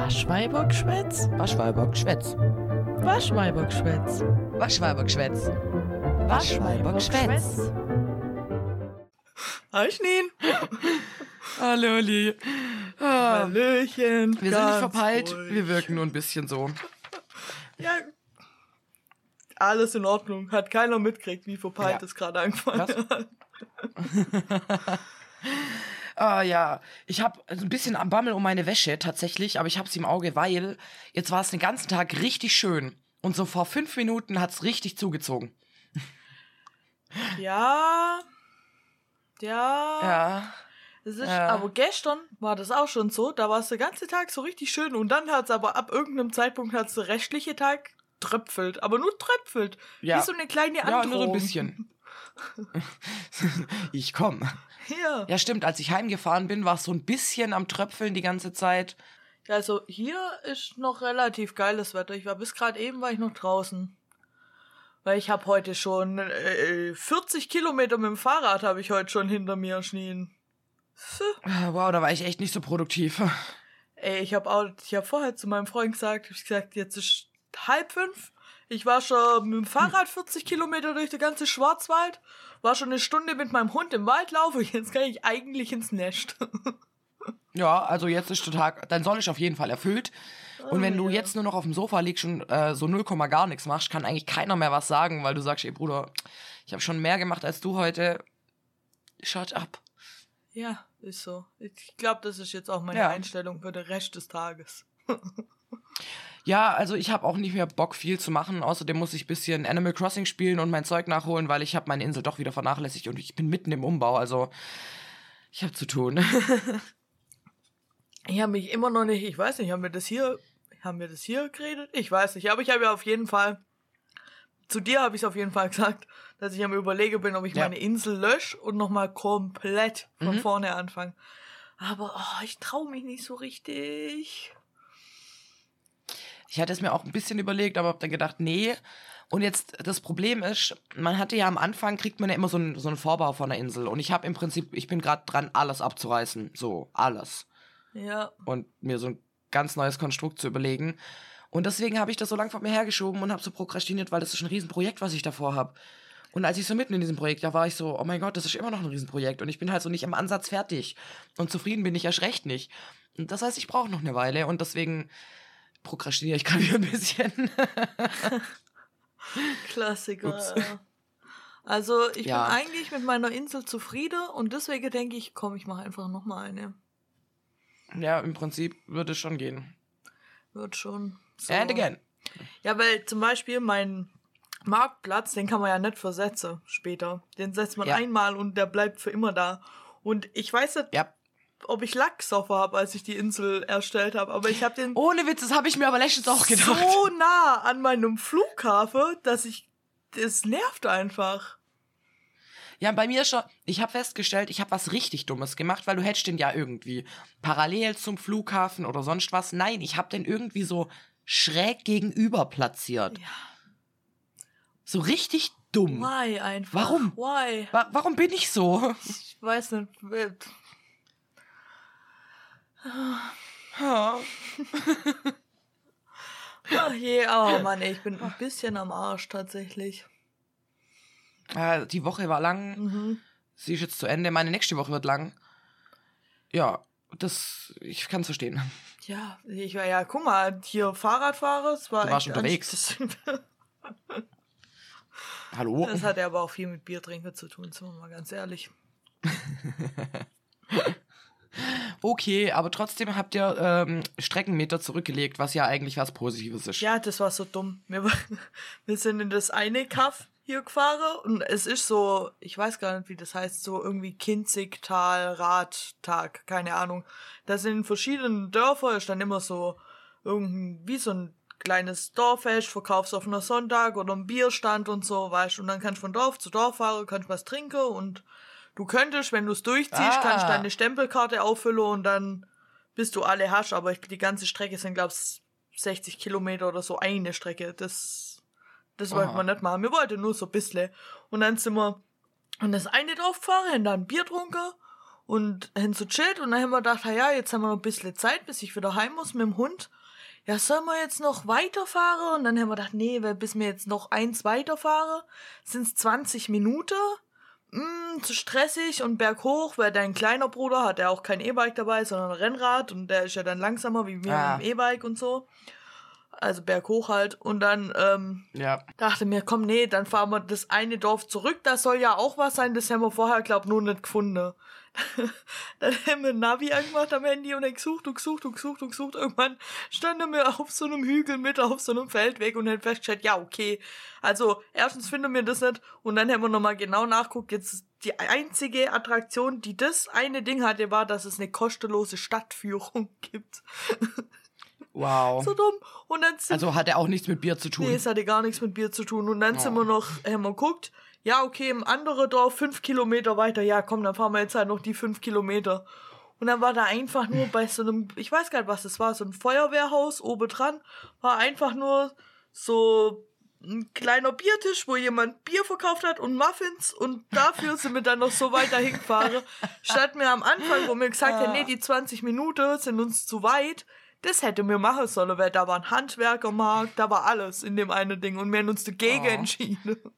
Waschweibergschwätz? Waschweibergschwätz. Waschweibergschwätz. Waschweibergschwätz. Waschweibergschwätz. Hi Schneen. Hallo, Li. Ah, Hallöchen. wir sind nicht verpeilt, ruhig. wir wirken nur ein bisschen so. Ja. Alles in Ordnung. Hat keiner mitgekriegt, wie verpeilt Ja. es gerade angefangen hat. Ah ja, ich habe ein bisschen am Bammel um meine Wäsche tatsächlich, aber ich habe sie im Auge, weil jetzt war es den ganzen Tag richtig schön. Und so vor fünf Minuten hat es richtig zugezogen. Ja. Ja. Ja. Es ist, Ja. Aber gestern war das auch schon so. Da war es der ganze Tag so richtig schön. Und dann hat es aber ab irgendeinem Zeitpunkt hat der restliche Tag tröpfelt. Aber nur tröpfelt. Ja. Wie so eine kleine Ja, Androhung. nur so ein bisschen. ich komm. Ja. Ja, stimmt, als ich heimgefahren bin, war es so ein bisschen am Tröpfeln die ganze Zeit. Also hier ist noch relativ geiles Wetter. Ich war bis gerade eben war ich noch draußen. Weil ich habe heute schon äh, 40 Kilometer mit dem Fahrrad habe ich heute schon hinter mir schnien. Ah, Wow, da war ich echt nicht so produktiv. Ey, ich habe auch, ich habe vorher zu meinem Freund gesagt, ich gesagt, jetzt ist halb fünf. Ich war schon mit dem Fahrrad 40 Kilometer durch den ganzen Schwarzwald, war schon eine Stunde mit meinem Hund im Wald laufen. Jetzt kann ich eigentlich ins Nest. Ja, also jetzt ist der Tag, dein Soll ist auf jeden Fall erfüllt. Und wenn du jetzt nur noch auf dem Sofa liegst und äh, so 0, gar nichts machst, kann eigentlich keiner mehr was sagen, weil du sagst, ey Bruder, ich habe schon mehr gemacht als du heute. Shut up. Ja, ist so. Ich glaube, das ist jetzt auch meine Ja. Einstellung für den Rest des Tages. Ja, also ich habe auch nicht mehr Bock viel zu machen. Außerdem muss ich bisschen Animal Crossing spielen und mein Zeug nachholen, weil ich habe meine Insel doch wieder vernachlässigt und ich bin mitten im Umbau. Also ich habe zu tun. Ich habe mich immer noch nicht, ich weiß nicht, haben wir das hier, haben wir das hier geredet? Ich weiß nicht, aber ich habe ja auf jeden Fall, zu dir habe ich es auf jeden Fall gesagt, dass ich am überlegen bin, ob ich Ja. meine Insel lösche und nochmal komplett von Mhm. vorne anfange. Aber oh, ich traue mich nicht so richtig. Ich hatte es mir auch ein bisschen überlegt, aber habe dann gedacht, nee. Und jetzt, das Problem ist, man hatte ja am Anfang, kriegt man ja immer so einen, so einen Vorbau von der Insel. Und ich habe im Prinzip, ich bin gerade dran, alles abzureißen. So, alles. Ja, Und mir so ein ganz neues Konstrukt zu überlegen. Und deswegen habe ich das so lang von mir hergeschoben und habe so prokrastiniert, weil das ist ein Riesenprojekt, was ich davor habe. Und als ich so mitten in diesem Projekt, da war ich so, oh mein Gott, das ist immer noch ein Riesenprojekt. Und ich bin halt so nicht am Ansatz fertig. Und zufrieden bin ich erst recht nicht. Und das heißt, ich brauche noch eine Weile. Und deswegen prokrastiniere ich gerade wieder ein bisschen. Klassiker. Ups. Also ich Ja. bin eigentlich mit meiner Insel zufrieden und deswegen denke ich, komm, ich mache einfach nochmal eine. ja, im Prinzip würde es schon gehen. Wird schon. So. And again. Ja, weil zum Beispiel mein Marktplatz, den kann man ja nicht versetzen später. Den setzt man Ja. einmal und der bleibt für immer da. Und ich weiß Ja. Ob ich Lacksoffer habe, als ich die Insel erstellt habe, aber ich habe den Ohne Witz, das habe ich mir aber letztens auch gedacht. so nah an meinem Flughafen, dass ich das nervt einfach. Ja, bei mir schon. Ich habe festgestellt, ich habe was richtig Dummes gemacht, weil du hättest den ja irgendwie parallel zum Flughafen oder sonst was. Nein, ich habe den irgendwie so schräg gegenüber platziert. Ja. So richtig dumm. Why einfach? Warum? Why? Wa warum bin ich so? Ich weiß nicht. Ach je, oh Mann, ey, ich bin ein bisschen am Arsch tatsächlich. Äh, die Woche war lang. Mhm. Sie ist jetzt zu Ende. Meine nächste Woche wird lang. Ja, das. Ich kann es verstehen. Ja, ich war ja, guck mal, hier Fahrradfahrer, es war Du warst unterwegs. Hallo? Das hat ja aber auch viel mit Bier trinken zu tun, sind wir mal ganz ehrlich. Okay, aber trotzdem habt ihr ähm, Streckenmeter zurückgelegt, was ja eigentlich was Positives ist. Ja, das war so dumm. Wir, wir sind in das eine Kaff hier gefahren und es ist so, ich weiß gar nicht, wie das heißt, so irgendwie Kinzigtal, Radtag, keine Ahnung. Da sind in verschiedenen Dörfern, ist dann immer so irgendein, wie so ein kleines Dorffest, verkaufst auf einer Sonntag oder ein Bierstand und so, weißt du, und dann kannst du von Dorf zu Dorf fahren, kannst was trinken und du könntest, wenn du es durchziehst, Ah. kannst deine Stempelkarte auffüllen und dann bis du alle hast, aber ich, die ganze Strecke sind, glaub's, 60 Kilometer oder so eine Strecke. Das, das wollten wir nicht machen. Wir wollten nur so ein bisschen. Und dann sind wir in das eine Dorf gefahren, haben dann Bier getrunken und hin zu chillt und dann haben wir gedacht, ja, jetzt haben wir noch ein bisschen Zeit, bis ich wieder heim muss mit dem Hund. Ja, sollen wir jetzt noch weiterfahren? Und dann haben wir gedacht, nee, weil bis wir jetzt noch eins weiterfahren, sind es 20 Minuten. Mm, zu stressig und berghoch, weil dein kleiner Bruder hat ja auch kein E-Bike dabei, sondern ein Rennrad und der ist ja dann langsamer wie wir Ah. mit dem E-Bike und so. Also berghoch halt. Und dann ähm, Ja. dachte mir, komm, nee, dann fahren wir das eine Dorf zurück. Das soll ja auch was sein. Das haben wir vorher, glaub, nur nicht gefunden. dann haben wir Navi angemacht am Handy und dann gesucht und gesucht und gesucht und gesucht. Irgendwann standen wir auf so einem Hügel mit auf so einem Feldweg und haben festgestellt, ja, okay. Also, erstens finden wir das nicht. Und dann haben wir nochmal genau nachguckt. Jetzt die einzige Attraktion, die das eine Ding hatte, war, dass es eine kostenlose Stadtführung gibt. Wow. So dumm. Und dann sind Also hat er auch nichts mit Bier zu tun. Nee, es hatte gar nichts mit Bier zu tun. Und dann sind Oh. wir noch, haben wir geguckt, ja, okay, im anderen Dorf fünf Kilometer weiter, ja, komm, dann fahren wir jetzt halt noch die fünf Kilometer. Und dann war da einfach nur bei so einem, ich weiß gar nicht, was das war, so ein Feuerwehrhaus oben dran, war einfach nur so ein kleiner Biertisch, wo jemand Bier verkauft hat und Muffins und dafür sind wir dann noch so weiter hingefahren. Statt mir am Anfang, wo mir gesagt hat, nee, die 20 Minuten sind uns zu weit, das hätte mir machen sollen, weil da war ein Handwerkermarkt, da war alles in dem einen Ding und wir haben uns dagegen Oh. entschieden.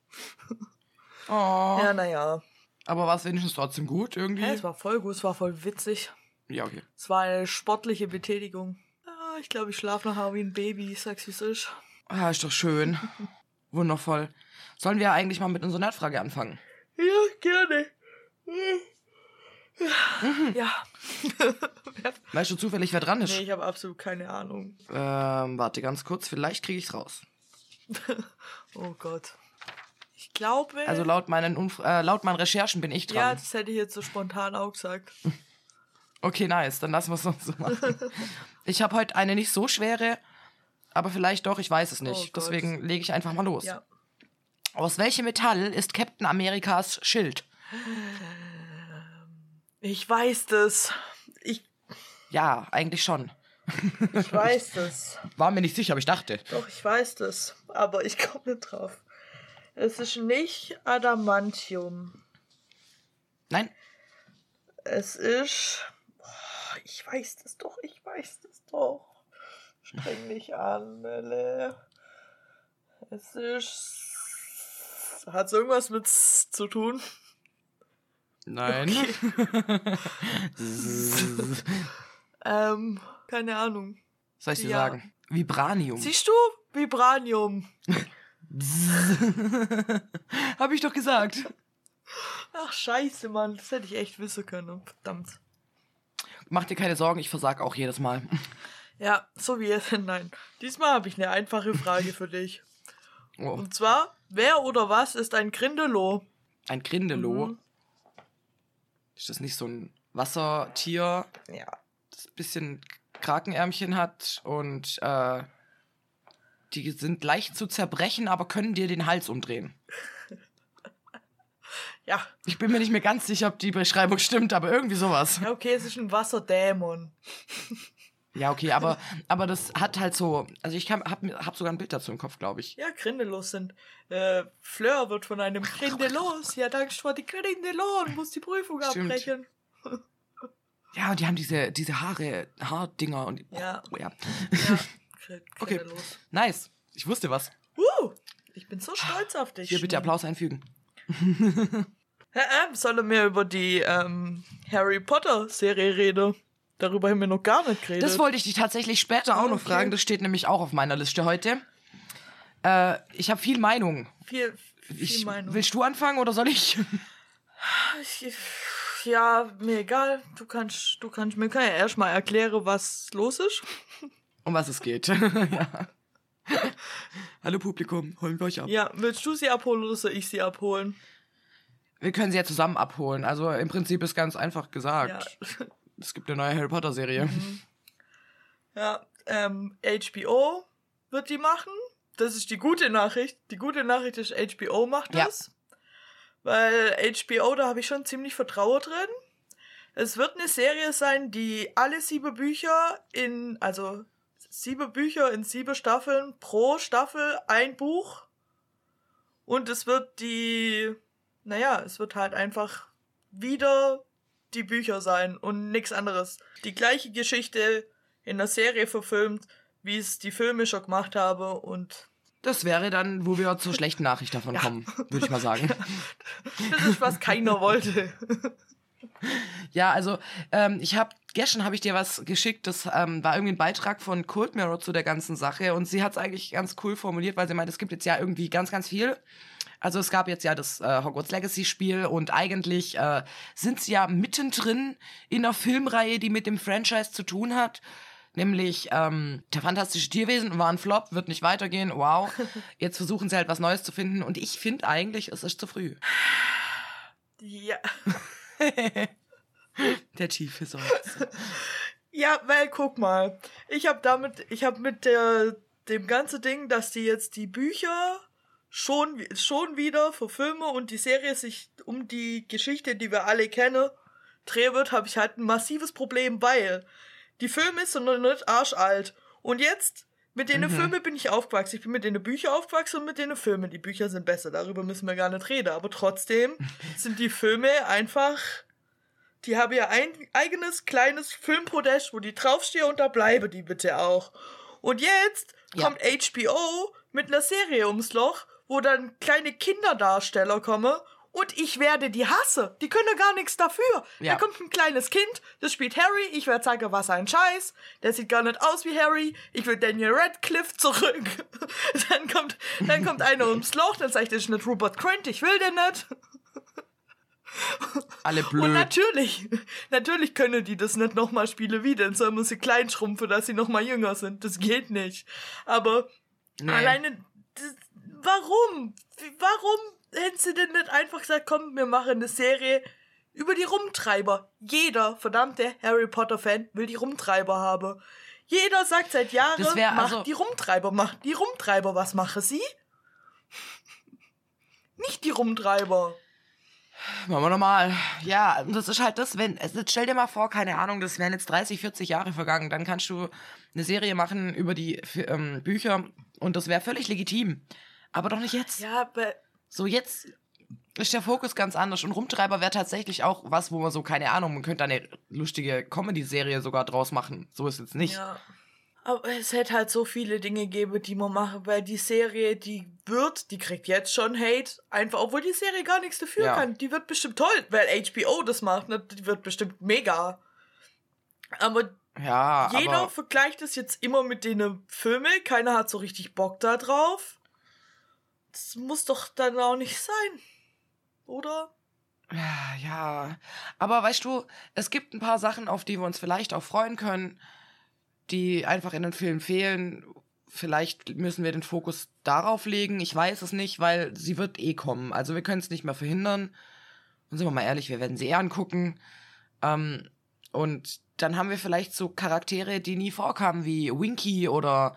Oh. Ja, naja. Aber war es wenigstens trotzdem gut irgendwie? Ja, es war voll gut, es war voll witzig. ja, okay. Es war eine sportliche Betätigung. Ah, ich glaube, ich schlafe nachher wie ein Baby, ich sag's wie es ist. Ah, ist doch schön. Wundervoll. Sollen wir eigentlich mal mit unserer Nerdfrage anfangen? Ja, gerne. Ja. Weißt du zufällig, wer dran ist? nee, ich habe absolut keine Ahnung. Ähm, warte ganz kurz, vielleicht kriege ich's raus. Oh Gott. Ich glaube. Also laut meinen, Umf äh, laut meinen Recherchen bin ich ja, dran. das hätte ich jetzt so spontan auch gesagt. Okay, nice, dann lassen wir es so machen. ich habe heute eine nicht so schwere, aber vielleicht doch, ich weiß es nicht. Oh. Deswegen lege ich einfach mal los. Ja. Aus welchem Metall ist Captain Amerikas Schild? Ich weiß das. Ich, Ja, eigentlich schon. ich weiß das. War mir nicht sicher, aber ich dachte. Doch, ich weiß das. Aber ich komme nicht drauf. Es ist nicht Adamantium. Nein? Es ist. Boah, ich weiß das doch, ich weiß das doch. Streng dich an, Melle. Es ist. Hat es irgendwas mit S zu tun? Nein. Ähm, keine Ahnung. Soll ich dir Ja. sagen? Vibranium. Siehst du? Vibranium. Hab ich doch gesagt. Ach, scheiße, Mann. Das hätte ich echt wissen können. Verdammt. Mach dir keine Sorgen, ich versag auch jedes Mal. Ja, so wie jetzt. Nein. Diesmal habe ich eine einfache Frage für dich. Oh, Und zwar, wer oder was ist ein Grindelow? ein Grindelow. Mhm. Ist das nicht so ein Wassertier, Ja. das ein bisschen Krakenärmchen hat und äh, die sind leicht zu zerbrechen, aber können dir den Hals umdrehen. Ja. Ich bin mir nicht mehr ganz sicher, ob die Beschreibung stimmt, aber irgendwie sowas. Ja, okay, es ist ein Wasserdämon. Ja, okay, aber, aber das hat halt so, also ich kann, hab, mir- hab sogar ein Bild dazu im Kopf, glaube ich. Ja, Grindelos sind. Äh, Fleur wird von einem Grindelos. Ja, danke vor die Grindelos und muss die Prüfung Stimmt. abbrechen. Ja, und die haben diese, diese Haare, Haardinger und. Ja. Oh, ja. Ja, Okay. Grindelos. Nice. Ich wusste was. Uh, ich bin so stolz auf dich. Hier bitte. Applaus einfügen. Herr M, soll mir über die ähm, Harry Potter Serie reden? Darüber haben wir noch gar nicht geredet. Das wollte ich dich tatsächlich später auch noch Okay. fragen. Das steht nämlich auch auf meiner Liste heute. Äh, ich habe viel Meinung. viel, viel Ich, Meinung. willst du anfangen oder soll ich? Ich, ja, mir egal. Du kannst, du kannst mir kann ja erstmal erklären, was los ist. Um was es geht. ja. Hallo Publikum, holen wir euch ab. Ja, willst du sie abholen oder soll ich sie abholen? Wir können sie ja zusammen abholen. Also im Prinzip ist ganz einfach gesagt. Ja. Es gibt eine neue Harry Potter Serie. Ja, ähm, HBO wird die machen. Das ist die gute Nachricht. Die gute Nachricht ist, HBO macht Ja. das. Weil HBO, da habe ich schon ziemlich Vertrauen drin. Es wird eine Serie sein, die alle sieben Bücher in, also sieben Bücher in sieben Staffeln, pro Staffel ein Buch. Und es wird die, naja, es wird halt einfach wieder die Bücher sein und nichts anderes. Die gleiche Geschichte in der Serie verfilmt, wie es die Filme schon gemacht habe und Das wäre dann, wo wir zur schlechten Nachricht davon kommen, würde ich mal sagen. das ist, was keiner wollte. Ja, also ähm, ich habe gestern habe ich dir was geschickt, das ähm, war irgendwie ein Beitrag von Cold Mirror zu der ganzen Sache und sie hat es eigentlich ganz cool formuliert, weil sie meint, es gibt jetzt ja irgendwie ganz, ganz viel. Also es gab jetzt ja das äh, Hogwarts Legacy Spiel und eigentlich äh, sind sie ja mittendrin in einer Filmreihe, die mit dem Franchise zu tun hat. Nämlich ähm, der fantastische Tierwesen war ein Flop, wird nicht weitergehen. Wow. Jetzt versuchen sie halt was Neues zu finden und ich finde eigentlich, es ist zu früh. Ja. Der tiefe Seufzer. Ja, weil guck mal, ich habe damit, ich habe mit der dem ganzen Ding, dass die jetzt die Bücher schon schon wieder verfilme und die Serie sich um die Geschichte, die wir alle kennen, drehen wird, habe ich halt ein massives Problem, weil die Filme sind noch nicht arschalt und jetzt mit den Mhm. Filmen bin ich aufgewachsen. Ich bin mit den Büchern aufgewachsen und mit den Filmen. Die Bücher sind besser, darüber müssen wir gar nicht reden. Aber trotzdem sind die Filme einfach die haben ja ein eigenes kleines Filmpodest, wo die draufstehen und da bleibe die bitte auch. Und jetzt Ja. kommt HBO mit einer Serie ums Loch, wo dann kleine Kinderdarsteller kommen und ich werde die hasse. Die können gar nichts dafür. Ja. Da kommt ein kleines Kind, das spielt Harry, ich werde sagen, was ein Scheiß. Der sieht gar nicht aus wie Harry. Ich will Daniel Radcliffe zurück. dann kommt, dann kommt einer ums Loch, dann sagt, das ist nicht Rupert Grint, ich will den nicht. Alle Und blöd. natürlich, natürlich können die das nicht nochmal spielen wie, dann sollen sie klein schrumpfen, dass sie nochmal jünger sind. Das geht nicht. Aber Nee. alleine, das, warum? Warum hätten sie denn nicht einfach gesagt, komm, wir machen eine Serie über die Rumtreiber? Jeder verdammte Harry Potter-Fan will die Rumtreiber haben. Jeder sagt seit Jahren, wär macht also- die Rumtreiber, macht die Rumtreiber. Was machen sie? Nicht die Rumtreiber. Machen wir nochmal. Ja, das ist halt das, wenn, also jetzt stell dir mal vor, keine Ahnung, das wären jetzt 30, 40 Jahre vergangen, dann kannst du eine Serie machen über die ähm, Bücher und das wäre völlig legitim. Aber doch nicht jetzt. Ja, aber So, jetzt ist der Fokus ganz anders und Rumtreiber wäre tatsächlich auch was, wo man so, keine Ahnung, man könnte eine lustige Comedy-Serie sogar draus machen. So ist es nicht. Ja. Aber es hätte halt so viele Dinge geben, die man machen, weil die Serie, die wird, die kriegt jetzt schon Hate, einfach, obwohl die Serie gar nichts dafür Ja. kann. Die wird bestimmt toll, weil HBO das macht, ne? die wird bestimmt mega. Aber Ja, jeder aber vergleicht es jetzt immer mit den Filmen, keiner hat so richtig Bock da drauf. Das muss doch dann auch nicht sein. Oder? Ja, aber weißt du, es gibt ein paar Sachen, auf die wir uns vielleicht auch freuen können, die einfach in den Film fehlen. Vielleicht müssen wir den Fokus darauf legen. Ich weiß es nicht, weil sie wird eh kommen. Also wir können es nicht mehr verhindern. Und sind wir mal ehrlich, wir werden sie eh angucken. Ähm, und dann haben wir vielleicht so Charaktere, die nie vorkamen, wie Winky oder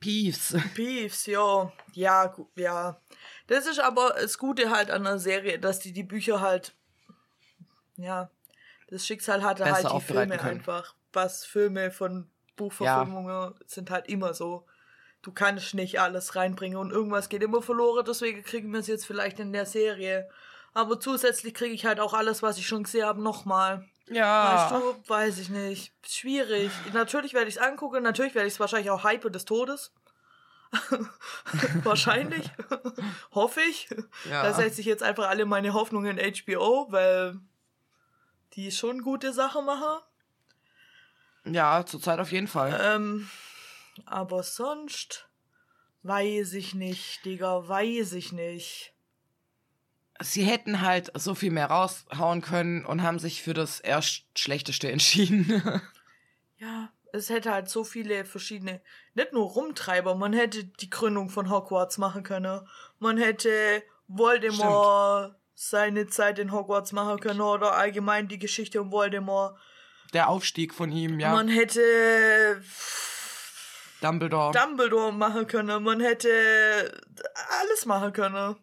Peeves. Peeves, ja. Ja, gu- ja. Das ist aber das Gute halt an der Serie, dass die die Bücher halt, ja, das Schicksal hatte Besser halt die Filme können. einfach. Was Filme von Buchverfilmungen sind halt immer so. Du kannst nicht alles reinbringen und irgendwas geht immer verloren, deswegen kriegen wir es jetzt vielleicht in der Serie. Aber zusätzlich kriege ich halt auch alles, was ich schon gesehen habe, nochmal. Ja. Weißt du, weiß ich nicht. Schwierig. Natürlich werde ich es angucken, natürlich werde ich es wahrscheinlich auch hype des Todes. wahrscheinlich. Hoffe ich. Ja. Da setze ich jetzt einfach alle meine Hoffnungen in HBO, weil die schon gute Sachen machen. Ja, zurzeit auf jeden Fall. Ähm, aber sonst weiß ich nicht, Digga, weiß ich nicht. Sie hätten halt so viel mehr raushauen können und haben sich für das erst Schlechteste entschieden. Ja, es hätte halt so viele verschiedene, nicht nur Rumtreiber, man hätte die Gründung von Hogwarts machen können. Man hätte Voldemort seine Zeit in Hogwarts machen können oder allgemein die Geschichte um Voldemort. Der Aufstieg von ihm, ja. Man hätte Dumbledore. Dumbledore machen können, man hätte alles machen können.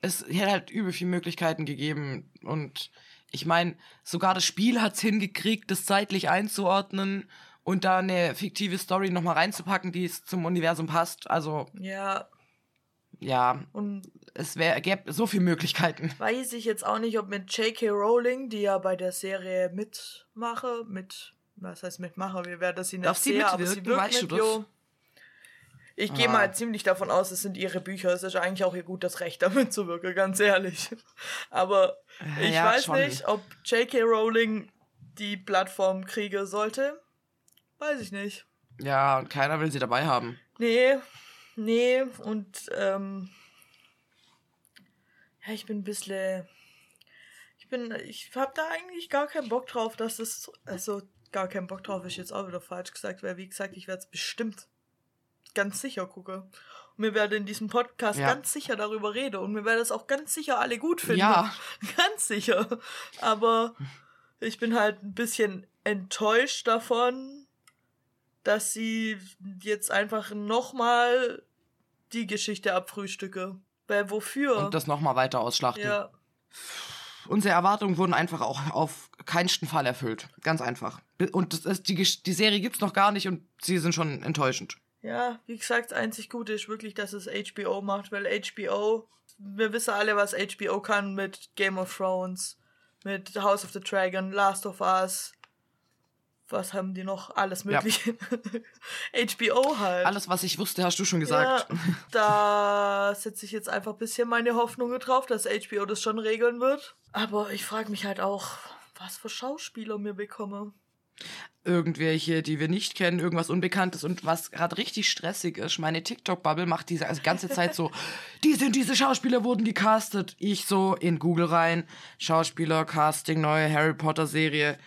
Es hätte halt übel viele Möglichkeiten gegeben und ich meine, sogar das Spiel hat's hingekriegt, das zeitlich einzuordnen und da eine fiktive Story nochmal reinzupacken, die es zum Universum passt. Also, Ja, Ja, Und es wär, gäbe so viele Möglichkeiten. weiß ich jetzt auch nicht, ob mit J.K. Rowling, die ja bei der Serie mitmache, mit, was heißt mitmache, wir werden das sie nicht Darf sie sehen, aber mitwirken? sie wirkt Weißt du mit, das? jo. Ich gehe Ah. mal ziemlich davon aus, es sind ihre Bücher. Es ist eigentlich auch ihr gutes Recht, damit zu wirken, ganz ehrlich. Aber ich Ja, weiß schon. nicht, ob J.K. Rowling die Plattform kriegen sollte. Weiß ich nicht. Ja, und keiner will sie dabei haben. Nee, nee, und ähm, ja, ich bin ein bisschen. Ich bin. Ich hab da eigentlich gar keinen Bock drauf, dass es. Also, gar keinen Bock drauf ist jetzt auch wieder falsch gesagt, weil, wie gesagt, ich werde es bestimmt ganz sicher gucken. Und wir werden in diesem Podcast Ja. ganz sicher darüber reden und wir werden es auch ganz sicher alle gut finden. Ja. Ganz sicher. Aber ich bin halt ein bisschen enttäuscht davon, dass sie jetzt einfach nochmal die Geschichte abfrühstücke. Weil wofür? Und das nochmal weiter ausschlachten. ja. Unsere Erwartungen wurden einfach auch auf keinen Fall erfüllt. Ganz einfach. Und das ist, die, die Serie gibt's noch gar nicht und sie sind schon enttäuschend. Ja, wie gesagt, das einzig Gute ist wirklich, dass es HBO macht, weil HBO, wir wissen alle, was HBO kann mit Game of Thrones, mit House of the Dragon, Last of Us. Was haben die noch? Alles Ja. Mögliche. HBO halt. Alles, was ich wusste, hast du schon gesagt. Ja, da setze ich jetzt einfach ein bisschen meine Hoffnungen drauf, dass HBO das schon regeln wird. Aber ich frage mich halt auch, was für Schauspieler mir bekomme. Irgendwelche, die wir nicht kennen, irgendwas Unbekanntes und was gerade richtig stressig ist. Meine TikTok-Bubble macht diese also ganze Zeit so, die sind diese Schauspieler wurden gecastet. Ich so in Google rein, Schauspieler, Casting, neue Harry Potter-Serie.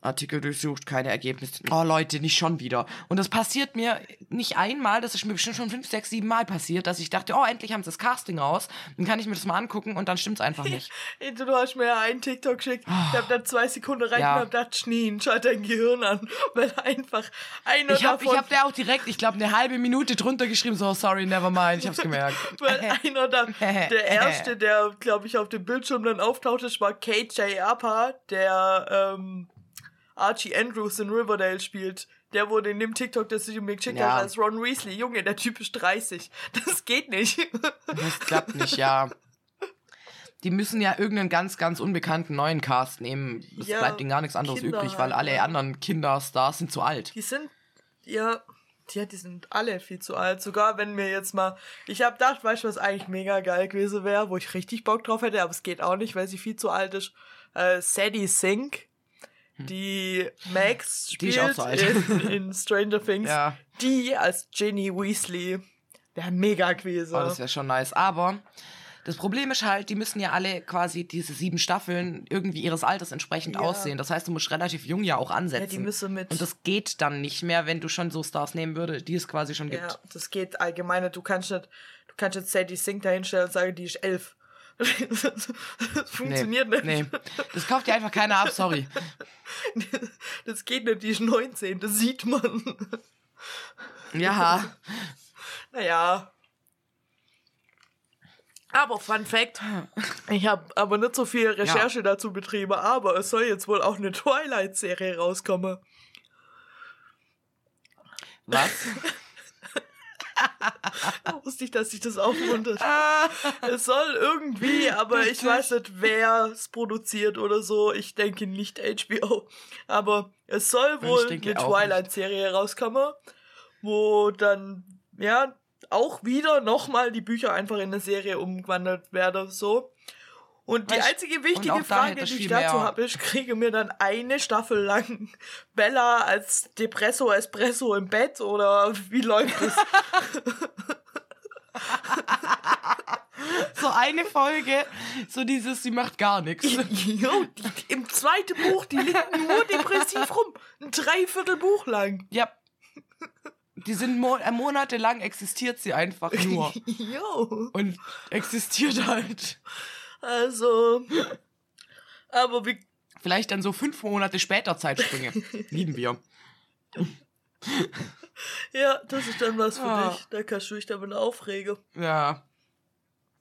Artikel durchsucht, keine Ergebnisse. Oh Leute, nicht schon wieder. Und das passiert mir nicht einmal, das ist mir bestimmt schon fünf, sechs, sieben Mal passiert, dass ich dachte, oh, endlich haben sie das Casting raus. Dann kann ich mir das mal angucken und dann stimmt's einfach nicht. Du hast mir ja einen TikTok geschickt, ich hab da zwei Sekunden rein Ja. und hab gedacht, Schneen, schalt dein Gehirn an, weil einfach einer Ich hab, ich davon, hab der auch direkt, ich glaube, eine halbe Minute drunter geschrieben, so, sorry, never mind, ich hab's gemerkt. weil einer da, der erste, der, glaube ich, auf dem Bildschirm dann auftauchte, das war KJ Appa, der ähm, Archie Andrews in Riverdale spielt. Der wurde in dem TikTok, du mir geschickt Ja. als Ron Weasley. Junge, der Typ ist 30. Das geht nicht. Das klappt nicht, ja. Die müssen ja irgendeinen ganz, ganz unbekannten neuen Cast nehmen. Es Ja, bleibt ihnen gar nichts anderes Kinder übrig, weil halt, alle anderen Kinderstars sind zu alt. Die sind, ja, ja, die sind alle viel zu alt. Sogar wenn mir jetzt mal, ich hab gedacht, weißt du, was eigentlich mega geil gewesen wäre, wo ich richtig Bock drauf hätte, aber es geht auch nicht, weil sie viel zu alt ist. Äh, Sadie Sink, die Max Die spielt zu alt. in, in Stranger Things, Ja. die als Ginny Weasley, der mega gewesen. Oh, das wäre schon nice. Aber das Problem ist halt, die müssen ja alle quasi diese sieben Staffeln irgendwie ihres Alters entsprechend Ja. aussehen. Das heißt, du musst relativ jung ja auch ansetzen. ja, die müssen mit. Und das geht dann nicht mehr, wenn du schon so Stars nehmen würdest, die es quasi schon gibt. Ja, das geht allgemein. Du kannst nicht, du kannst jetzt Sadie Sink dahinstellen und sagen, die ist elf. Das funktioniert nicht. Nee, das kauft dir einfach keiner ab, sorry. Das geht nicht, die ist 19, das sieht man. Ja, Naja. Aber Fun Fact, ich habe aber nicht so viel Recherche dazu betrieben, aber es soll jetzt wohl auch eine Twilight-Serie rauskommen. was? Wusste ich, dass sich das aufmuntert. es soll irgendwie, aber ich weiß nicht, wer es produziert oder so. Ich denke nicht HBO. Aber es soll wohl eine Twilight-Serie rauskommen, wo dann, ja, auch wieder nochmal die Bücher einfach in eine Serie umgewandelt werden, so. Und die einzige wichtige Frage, die ich ich dazu habe, ist, kriege mir dann eine Staffel lang Bella als Depresso Espresso im Bett oder wie läuft das? So eine Folge, so dieses, sie macht gar nichts. Jo, im zweiten Buch, die liegt nur depressiv rum. Ein Dreiviertel Buch lang. Ja. Die sind mo äh, monatelang existiert sie einfach nur. Jo. Und existiert halt. Also. Aber wie. Vielleicht dann so fünf Monate später Zeitsprünge. Lieben wir. Ja, das ist dann was für Ah. dich. Da kannst du dich damit aufregen. Ja.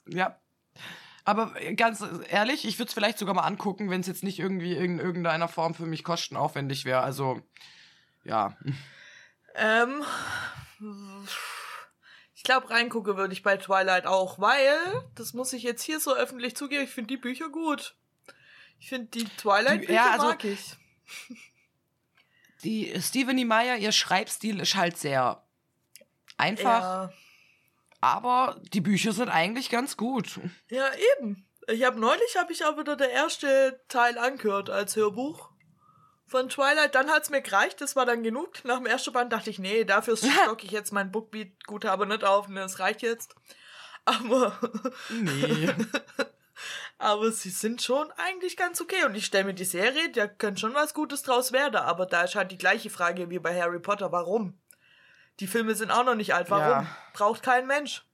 Ja. Aber ganz ehrlich, ich würde es vielleicht sogar mal angucken, wenn es jetzt nicht irgendwie in irgendeiner Form für mich kostenaufwendig wäre. Also, ja. Ähm. Ich glaube, reingucke würde ich bei Twilight auch, weil, das muss ich jetzt hier so öffentlich zugeben, ich finde die Bücher gut. Ich finde die Twilight-Bücher Ja, also- mag ich. Die Stephanie Meyer, ihr Schreibstil ist halt sehr einfach, Ja, aber die Bücher sind eigentlich ganz gut. ja eben. Ich habe neulich, habe ich auch wieder der erste Teil angehört als Hörbuch von Twilight. Dann hat's mir gereicht, das war dann genug. Nach dem ersten Band dachte ich, nee, dafür stocke ich jetzt mein Bookbeat gut aber nicht auf, ne, das reicht jetzt. Aber Nee. Aber sie sind schon eigentlich ganz okay. Und ich stelle mir die Serie, da könnte schon was Gutes draus werden. Aber da ist halt die gleiche Frage wie bei Harry Potter. Warum? Die Filme sind auch noch nicht alt. Warum? Ja. Braucht kein Mensch.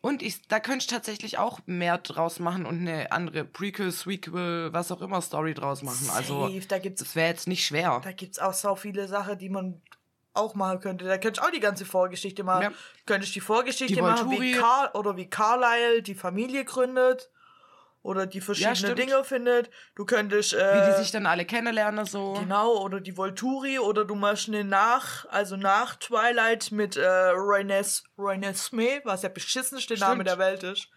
Und ich, da könnte ich tatsächlich auch mehr draus machen und eine andere Prequel, Sequel, was auch immer Story draus machen. Also, Safe, da gibt's, das wäre jetzt nicht schwer. da gibt's auch so viele Sachen, die man auch machen könnte. Da könnte ich auch die ganze Vorgeschichte machen. Ja. Könnte ich die Vorgeschichte Die machen, wie Volturi. Car oder wie Carlyle die Familie gründet. Oder die verschiedene stimmt. Dinge findet. Du könntest. Wie Äh, die sich dann alle kennenlernen, so. Genau, oder die Volturi, oder du machst eine nach, also nach Twilight mit äh, Renesmee, Renesmee, was der beschissenste Name Stimmt. der Welt ist.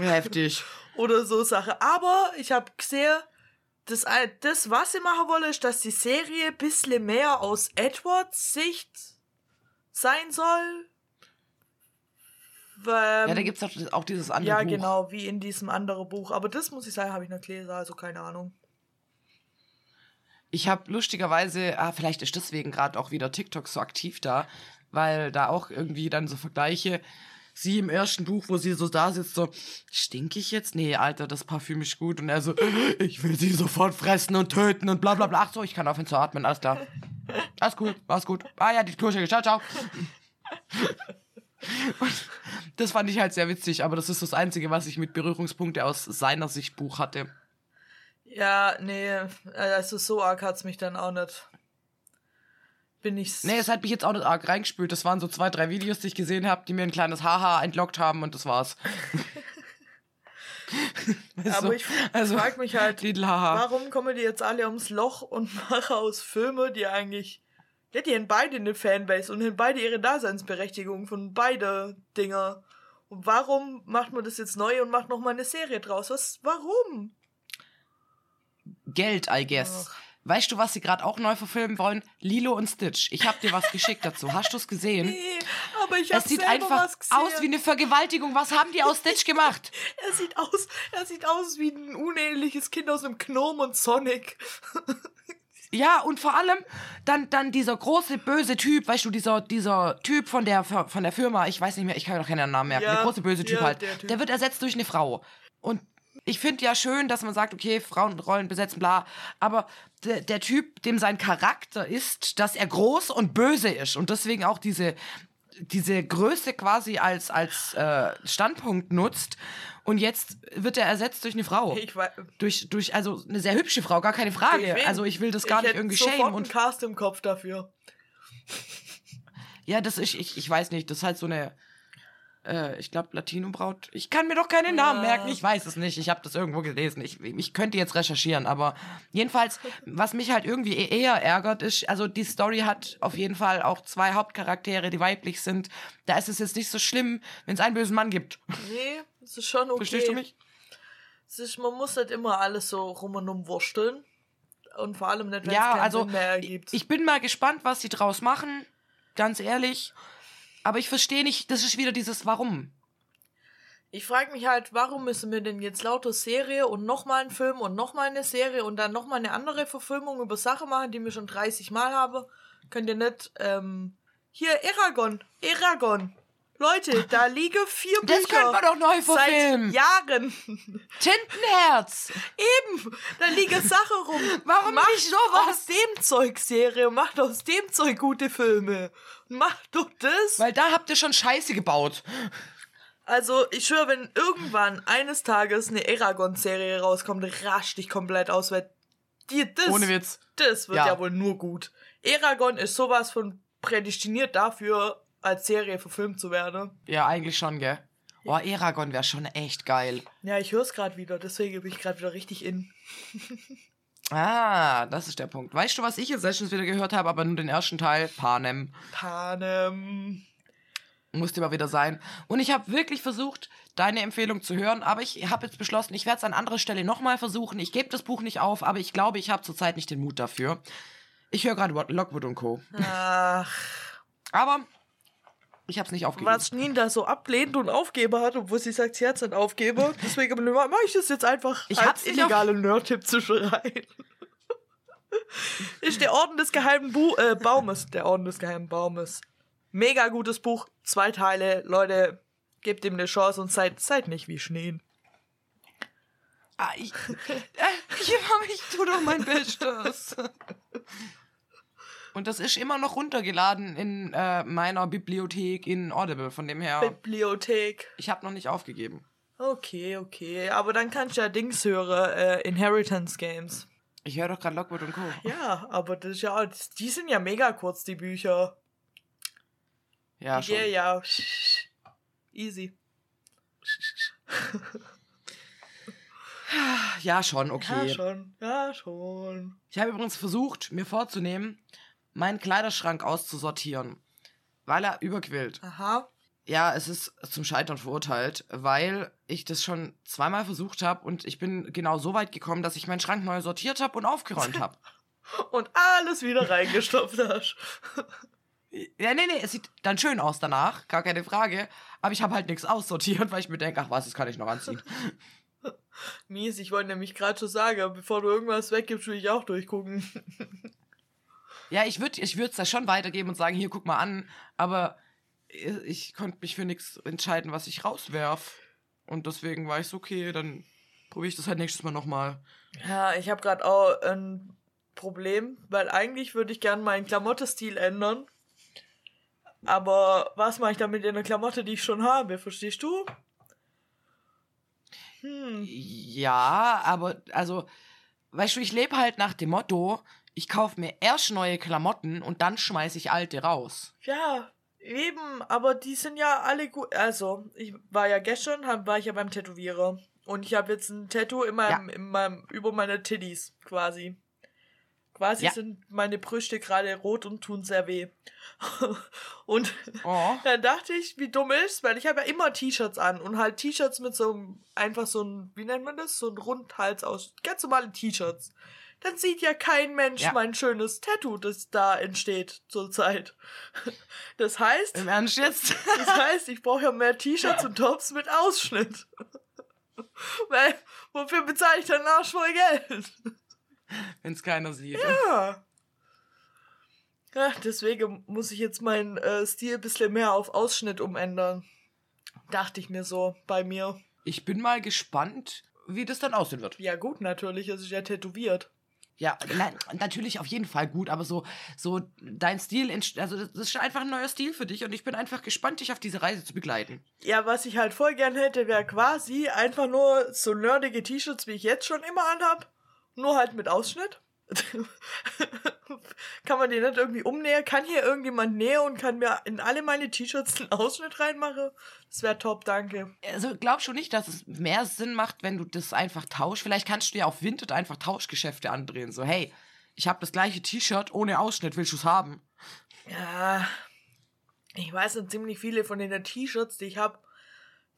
Heftig. Oder so Sache. Aber ich habe gesehen, das, das, was sie machen wollen, ist, dass die Serie ein bisschen mehr aus Edwards Sicht sein soll. Weil, Ja, da gibt's auch, auch dieses andere ja, Buch. genau, wie in diesem anderen Buch. Aber das muss ich sagen, habe ich nicht gelesen, also keine Ahnung. Ich habe lustigerweise, ah, vielleicht ist deswegen gerade auch wieder TikTok so aktiv da, weil da auch irgendwie dann so Vergleiche. Sie im ersten Buch, wo sie so da sitzt, so, stink ich jetzt? Nee, Alter, das Parfüm ist gut. Und er so, ich will sie sofort fressen und töten und bla bla bla. Ach so, ich kann aufhören zu atmen, alles klar. Alles cool, alles gut. Ah ja, die Kursche, ciao, ciao. Und das fand ich halt sehr witzig, aber das ist das Einzige, was ich mit Berührungspunkte aus seiner Sicht Buch hatte. Ja, nee, also so arg hat's mich dann auch nicht. Bin ich. Nee, es hat mich jetzt auch nicht arg reingespült. Das waren so zwei, drei Videos, die ich gesehen habe, die mir ein kleines Haha entlockt haben und das war's. Weißt aber du? ich also, frag mich halt, warum kommen die jetzt alle ums Loch und machen aus Filme, die eigentlich. Ja, die haben beide eine Fanbase und haben beide ihre Daseinsberechtigung von beide Dinger. Und warum macht man das jetzt neu und macht nochmal eine Serie draus? Was? Warum? Geld, I guess. Weißt du, was sie gerade auch neu verfilmen wollen? Lilo und Stitch. Ich hab dir was geschickt dazu. Hast du es gesehen? Nee, aber ich hab Es sieht einfach aus wie eine Vergewaltigung. Was haben die aus Stitch gemacht? Er sieht aus, er sieht aus wie ein unähnliches Kind aus einem Gnome und Sonic. Ja, und vor allem dann, dann dieser große böse Typ, weißt du, dieser, dieser Typ von der, von der Firma, ich weiß nicht mehr, ich kann mir doch keinen Namen merken, Ja, der große böse Typ ja, halt, der Typ. der wird ersetzt durch eine Frau. Und ich finde ja schön, dass man sagt, okay, Frauenrollen besetzen, bla, aber der, der Typ, dem sein Charakter ist, dass er groß und böse ist und deswegen auch diese, diese Größe quasi als, als äh, Standpunkt nutzt und jetzt wird er ersetzt durch eine Frau. Ich weiß, Durch, durch, also eine sehr hübsche Frau, gar keine Frage. Wen? Also ich will das gar ich nicht irgendwie sofort schämen. einen Und Cast im Kopf dafür. ja, das ist, ich, ich weiß nicht, das ist halt so eine, äh, ich glaube, Latino-Braut. Ich kann mir doch keine Namen Ja. merken, ich weiß es nicht. Ich habe das irgendwo gelesen. Ich, ich könnte jetzt recherchieren, aber jedenfalls, was mich halt irgendwie e- eher ärgert, ist, also die Story hat auf jeden Fall auch zwei Hauptcharaktere, die weiblich sind. Da ist es jetzt nicht so schlimm, wenn es einen bösen Mann gibt. Nee, es ist schon okay. Verstehst du mich? Es ist, man muss nicht immer alles so rum und um wursteln. Und vor allem nicht, wenn Ja, es keinen also Sinn mehr ergibt. ich bin mal gespannt, was sie draus machen. Ganz ehrlich. Aber ich verstehe nicht, das ist wieder dieses Warum. Ich frage mich halt, warum müssen wir denn jetzt lauter Serie und nochmal einen Film und nochmal eine Serie und dann nochmal eine andere Verfilmung über Sachen machen, die wir schon 30 Mal haben? Könnt ihr nicht, ähm, hier, Eragon, Eragon. Leute, da liegen vier Das Bücher. können wir doch neu verfilmen. Seit Jahren. Tintenherz! Eben, da liegen Sachen rum. Warum Macht nicht sowas? aus dem Zeug Serie, macht aus dem Zeug gute Filme. Macht doch das. Weil da habt ihr schon Scheiße gebaut. Also, ich schwöre, wenn irgendwann eines Tages eine Eragon-Serie rauskommt, rasch dich komplett aus, weil dir das, Ohne Witz. das wird ja. Ja. wohl nur gut. Eragon ist sowas von prädestiniert dafür, als Serie verfilmt zu werden. Ja, eigentlich schon, gell? Oh, Eragon wäre schon echt geil. Ja, ich höre es gerade wieder, deswegen bin ich gerade wieder richtig in. Ah, das ist der Punkt. Weißt du, was ich in Sessions wieder gehört habe, aber nur den ersten Teil? Panem. Panem. Musste mal wieder sein. Und ich habe wirklich versucht, deine Empfehlung zu hören, aber ich habe jetzt beschlossen, ich werde es an anderer Stelle nochmal versuchen. Ich gebe das Buch nicht auf, aber ich glaube, ich habe zurzeit nicht den Mut dafür. Ich höre gerade Lockwood und Co. Ach, Aber ich habe es nicht aufgegeben. was Nien da so ablehnt und Aufgeber hat, obwohl sie sagt, sie hat einen Aufgeber. Deswegen mache ich das jetzt einfach Ich als hab's nicht illegale Nerd-Tipp zu schreien. Ist der Orden des geheimen Bu äh, Baumes. Der Orden des geheimen Baumes. Mega gutes Buch. Zwei Teile. Leute, gebt ihm eine Chance und seid, seid nicht wie Schneen. Ah, ich, äh, ich, ich tue doch mein Bestes. Und das ist immer noch runtergeladen in äh, meiner Bibliothek in Audible. Von dem her, Bibliothek. ich habe noch nicht aufgegeben. Okay, okay. Aber dann kannst du ja Dings hören, äh, Inheritance Games. Ich höre doch gerade Lockwood und Co. Ja, aber das ist ja, die sind ja mega kurz, die Bücher. Ja, Die schon. gehen ja. Easy. Ja, schon, okay. Ja, schon. Ja, schon. Ich habe übrigens versucht, mir vorzunehmen, meinen Kleiderschrank auszusortieren, weil er überquillt. Aha. Ja, es ist zum Scheitern verurteilt, weil ich das schon zweimal versucht habe und ich bin genau so weit gekommen, dass ich meinen Schrank neu sortiert habe und aufgeräumt habe. Und alles wieder reingestopft hast. ja, nee, nee, es sieht dann schön aus danach, gar keine Frage, aber ich habe halt nichts aussortiert, weil ich mir denke, ach was, das kann ich noch anziehen. Mies, ich wollte nämlich gerade schon sagen, bevor du irgendwas weggibst, will ich auch durchgucken. Ja, ich würde ich es da schon weitergeben und sagen, hier, guck mal an, aber ich konnte mich für nichts entscheiden, was ich rauswerf. Und deswegen war ich so, okay, dann probiere ich das halt nächstes Mal nochmal. Ja, ich habe gerade auch ein Problem, weil eigentlich würde ich gern meinen Klamottenstil ändern. Aber was mache ich damit in der Klamotte, die ich schon habe? Verstehst du? Hm. Ja, aber also, weißt du, ich lebe halt nach dem Motto, ich kaufe mir erst neue Klamotten und dann schmeiße ich alte raus. Ja, eben, aber die sind ja alle gut. Also, ich war ja gestern, hab, war ich ja beim Tätowierer. Und ich habe jetzt ein Tattoo in meinem, in meinem, über meine Titties, quasi. Quasi Ja. sind meine Brüste gerade rot und tun sehr weh. und Oh. dann dachte ich, wie dumm ist, weil ich habe ja immer T-Shirts an und halt T-Shirts mit so einem, einfach so ein, wie nennt man das? So ein Rundhals aus, ganz normale T-Shirts. Dann sieht ja kein Mensch Ja. mein schönes Tattoo, das da entsteht zurzeit. Das heißt, Im Ernst jetzt? das heißt, ich brauche ja mehr T-Shirts und Tops mit Ausschnitt. Weil, wofür bezahle ich dann Arsch voll Geld? Wenn es keiner sieht. Ja. Ja, deswegen muss ich jetzt meinen äh, Stil ein bisschen mehr auf Ausschnitt umändern. Dachte ich mir so bei mir. Ich bin mal gespannt, wie das dann aussehen wird. Ja, gut, natürlich, es ist ja tätowiert. Ja, nein, natürlich auf jeden Fall gut, aber so, so dein Stil, also das ist einfach ein neuer Stil für dich und ich bin einfach gespannt, dich auf diese Reise zu begleiten. Ja, was ich halt voll gern hätte, wäre quasi einfach nur so nerdige T-Shirts, wie ich jetzt schon immer anhab. Nur halt mit Ausschnitt. kann man die nicht irgendwie umnähen? Kann hier irgendjemand nähen und kann mir in alle meine T-Shirts einen Ausschnitt reinmachen? Das wäre top, danke. Also glaubst du nicht, dass es mehr Sinn macht, wenn du das einfach tauschst? Vielleicht kannst du ja auf Vinted einfach Tauschgeschäfte andrehen. So, hey, ich habe das gleiche T-Shirt ohne Ausschnitt, willst du es haben? Ja, ich weiß nicht, ziemlich viele von den T-Shirts, die ich habe,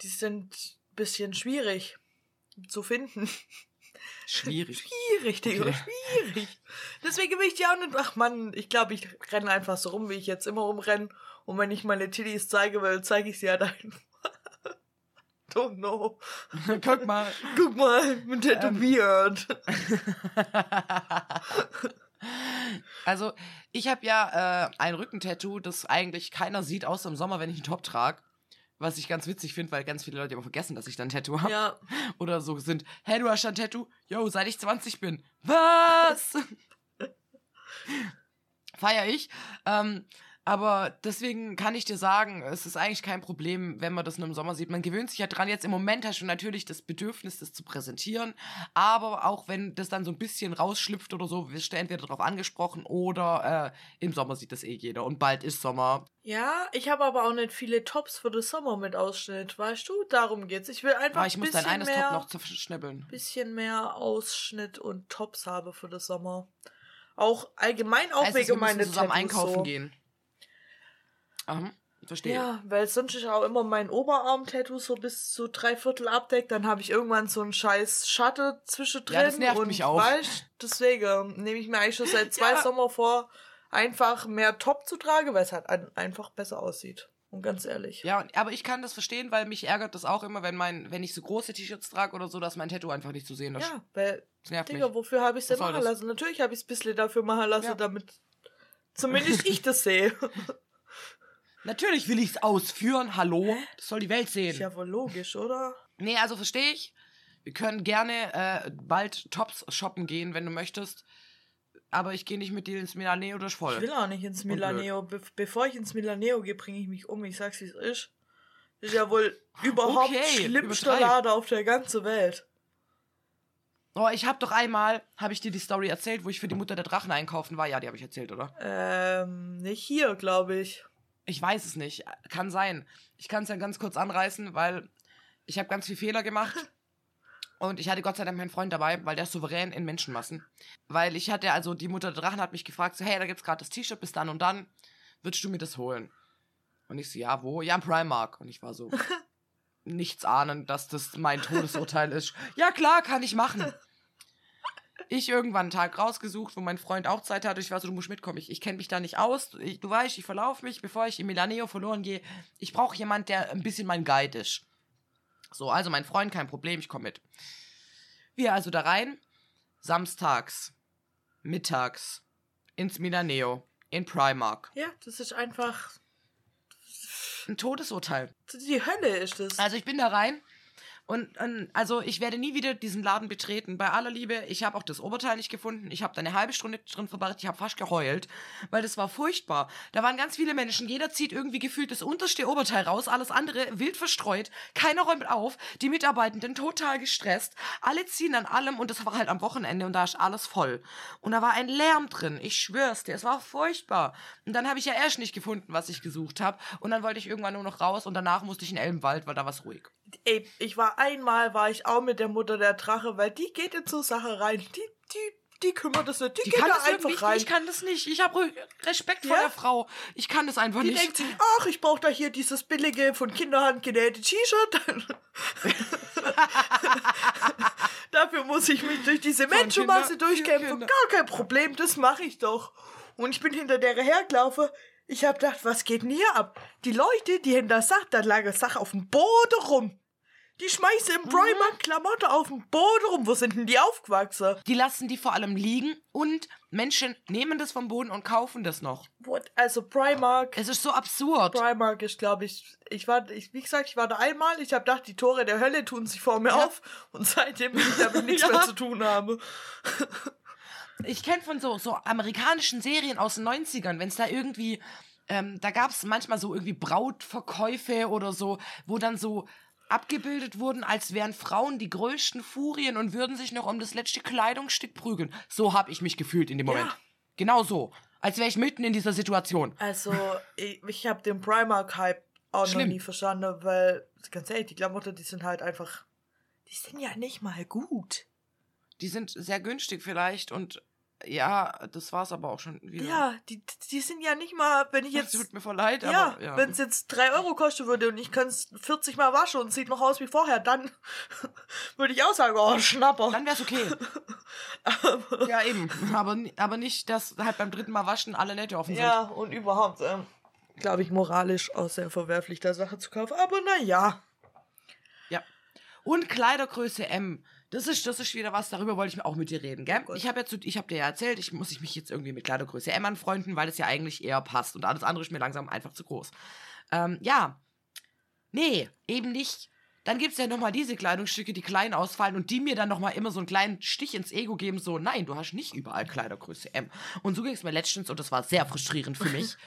die sind ein bisschen schwierig zu finden. Schwierig. Schwierig, Digga, Okay. schwierig. Deswegen will ich die auch nicht. Ach Mann, ich glaube, ich renne einfach so rum, wie ich jetzt immer rumrenne. Und wenn ich meine Titties zeige will, zeige ich sie halt einfach. Don't know. Guck mal. Guck mal, mit tätowiert. Also, ich habe ja äh, ein Rückentattoo, das eigentlich keiner sieht, außer im Sommer, wenn ich einen Top trage. Was ich ganz witzig finde, weil ganz viele Leute immer vergessen, dass ich dann ein Tattoo habe. ja. Oder so sind, hey, du hast ein Tattoo? Yo, seit ich 20 bin. Was? Feier ich. Ähm, Aber deswegen kann ich dir sagen, es ist eigentlich kein Problem, wenn man das nur im Sommer sieht. Man gewöhnt sich ja dran. Jetzt im Moment hast du natürlich das Bedürfnis, das zu präsentieren. Aber auch wenn das dann so ein bisschen rausschlüpft oder so, wirst du entweder darauf angesprochen oder äh, im Sommer sieht das eh jeder. Und bald ist Sommer. Ja, ich habe aber auch nicht viele Tops für den Sommer mit Ausschnitt, weißt du? Darum geht's. Ich will einfach Ah, ich ein muss dein bisschen eines mehr, Top noch zerschnibbeln. bisschen mehr Ausschnitt und Tops habe für den Sommer. Auch allgemein auch es, wegen meiner zusammen Tattoos einkaufen so. gehen. Aha, verstehe. Ja, weil sonst ist auch immer mein Oberarm-Tattoo so bis zu drei Viertel abdeckt. Dann habe ich irgendwann so einen scheiß Schatten zwischendrin. Ja, das nervt und mich auch. Weißt, deswegen nehme ich mir eigentlich schon seit zwei Ja. Sommer vor, einfach mehr Top zu tragen, weil es halt ein, einfach besser aussieht. Und ganz ehrlich. Ja, aber ich kann das verstehen, weil mich ärgert das auch immer, wenn mein, wenn ich so große T-Shirts trage oder so, dass mein Tattoo einfach nicht zu sehen ist. Ja, weil, Das nervt Digga, mich. wofür habe ich es denn machen das? lassen? Natürlich habe ich es ein bisschen dafür machen lassen, Ja. damit zumindest ich das sehe. Natürlich will ich es ausführen, hallo. Das soll die Welt Ist sehen. ja wohl logisch, oder? Nee, also verstehe ich. Wir können gerne äh, bald Tops shoppen gehen, wenn du möchtest. Aber ich gehe nicht mit dir ins Milaneo durch Ich voll. will auch nicht ins. Milaneo. Be bevor ich ins Milaneo gehe, bringe ich mich um. Ich sag's, wie es ist. Das ist ja wohl überhaupt Okay, schlimmste übertreib. Lade auf der ganzen Welt. Oh, ich habe doch einmal, habe ich dir die Story erzählt, wo ich für die Mutter der Drachen einkaufen war? Ja, die habe ich erzählt, oder? Ähm, nicht hier, glaube ich. Ich weiß es nicht. Kann sein. Ich kann es ja ganz kurz anreißen, weil ich habe ganz viel Fehler gemacht. Und ich hatte Gott sei Dank meinen Freund dabei, weil der ist souverän in Menschenmassen. Weil ich hatte, also die Mutter der Drachen hat mich gefragt, so, hey, da gibt's gerade das T-Shirt bis dann und dann. Würdest du mir das holen? Und ich so, ja, wo? Ja, im Primark. Und ich war so, nichts ahnend, dass das mein Todesurteil ist. Ja, klar, kann ich machen. Ich irgendwann einen Tag rausgesucht, wo mein Freund auch Zeit hatte. Ich war so, du musst mitkommen. Ich, ich kenne mich da nicht aus. Ich, du weißt, ich verlaufe mich, bevor ich in Milaneo verloren gehe. Ich brauche jemand, der ein bisschen mein Guide ist. So, also mein Freund, kein Problem, ich komme mit. Wir also da rein. Samstags, mittags, ins Milaneo, in Primark. Ja, das ist einfach. Ein Todesurteil. Die Hölle ist es. Also ich bin da rein und, und also ich werde nie wieder diesen Laden betreten. Bei aller Liebe, ich habe auch das Oberteil nicht gefunden. Ich habe da eine halbe Stunde drin verbracht. Ich habe fast geheult, weil das war furchtbar. Da waren ganz viele Menschen. Jeder zieht irgendwie gefühlt das unterste Oberteil raus, alles andere wild verstreut. Keiner räumt auf. Die Mitarbeitenden total gestresst. Alle ziehen an allem und das war halt am Wochenende und da ist alles voll. Und da war ein Lärm drin. Ich schwör's dir, es war furchtbar. Und dann habe ich ja erst nicht gefunden, was ich gesucht habe. Und dann wollte ich irgendwann nur noch raus und danach musste ich in Elbenwald, weil da war's ruhig. Ey, ich war einmal, war ich auch mit der Mutter der Drache, weil die geht in so Sache rein. Die, die, die kümmert das nicht. Die, Die geht kann da das einfach rein. ich kann das nicht. Ich habe Respekt vor Ja? der Frau. Ich kann das einfach Die nicht. denkt sich, ach, ich brauche da hier dieses billige, von Kinderhand genähte T-Shirt. Dafür muss ich mich durch diese Menschenmasse durchkämpfen. Gar kein Problem, das mache ich doch. Und ich bin hinter der hergelaufen. Ich hab gedacht, was geht denn hier ab? Die Leute, die hinter Sach, da lag Sache auf dem Boden rum. Die schmeißen im Primark Klamotten auf dem Boden rum. Wo sind denn die aufgewachsen? Die lassen die vor allem liegen und Menschen nehmen das vom Boden und kaufen das noch. What? Also Primark. Es ist so absurd. Primark ist, glaube ich, ich war, ich, wie gesagt, ich war da einmal, ich habe gedacht, die Tore der Hölle tun sich vor mir Ja. auf und seitdem will ich damit nichts Ja. mehr zu tun haben. Ich kenne von so, so amerikanischen Serien aus den 90ern, wenn es da irgendwie, ähm, da gab es manchmal so irgendwie Brautverkäufe oder so, wo dann so abgebildet wurden, als wären Frauen die größten Furien und würden sich noch um das letzte Kleidungsstück prügeln. So habe ich mich gefühlt in dem Moment. Ja. Genau so. Als wäre ich mitten in dieser Situation. Also, ich, ich habe den Primark-Hype auch Schlimm. noch nie verstanden, weil, ganz ehrlich, die Klamotten, die sind halt einfach, die sind ja nicht mal gut. Die sind sehr günstig vielleicht und ja, das war's aber auch schon wieder. Ja, die, die sind ja nicht mal, wenn ich Es jetzt, tut mir voll leid, ja, aber ja. wenn es jetzt 3 Euro kosten würde und ich kann es 40 Mal waschen und sieht noch aus wie vorher, dann würde ich auch sagen, oh, Schnapper. Dann wär's okay. ja, eben. Aber, aber nicht, dass halt beim dritten Mal waschen alle nette offen sind. Ja, und überhaupt, ähm, glaube ich, moralisch auch sehr verwerflich, da Sache zu kaufen. Aber naja. Ja. Und Kleidergröße M. Das ist, das ist wieder was, darüber wollte ich auch mit dir reden, gell? Gut. ich habe ja habe dir ja erzählt, ich muss ich mich jetzt irgendwie mit Kleidergröße M anfreunden, weil es ja eigentlich eher passt und alles andere ist mir langsam einfach zu groß. Ähm, ja. Nee, eben nicht. Dann gibt's ja nochmal diese Kleidungsstücke, die klein ausfallen und die mir dann nochmal immer so einen kleinen Stich ins Ego geben, so, nein, du hast nicht überall Kleidergröße M. Und so ging es mir letztens und das war sehr frustrierend für mich.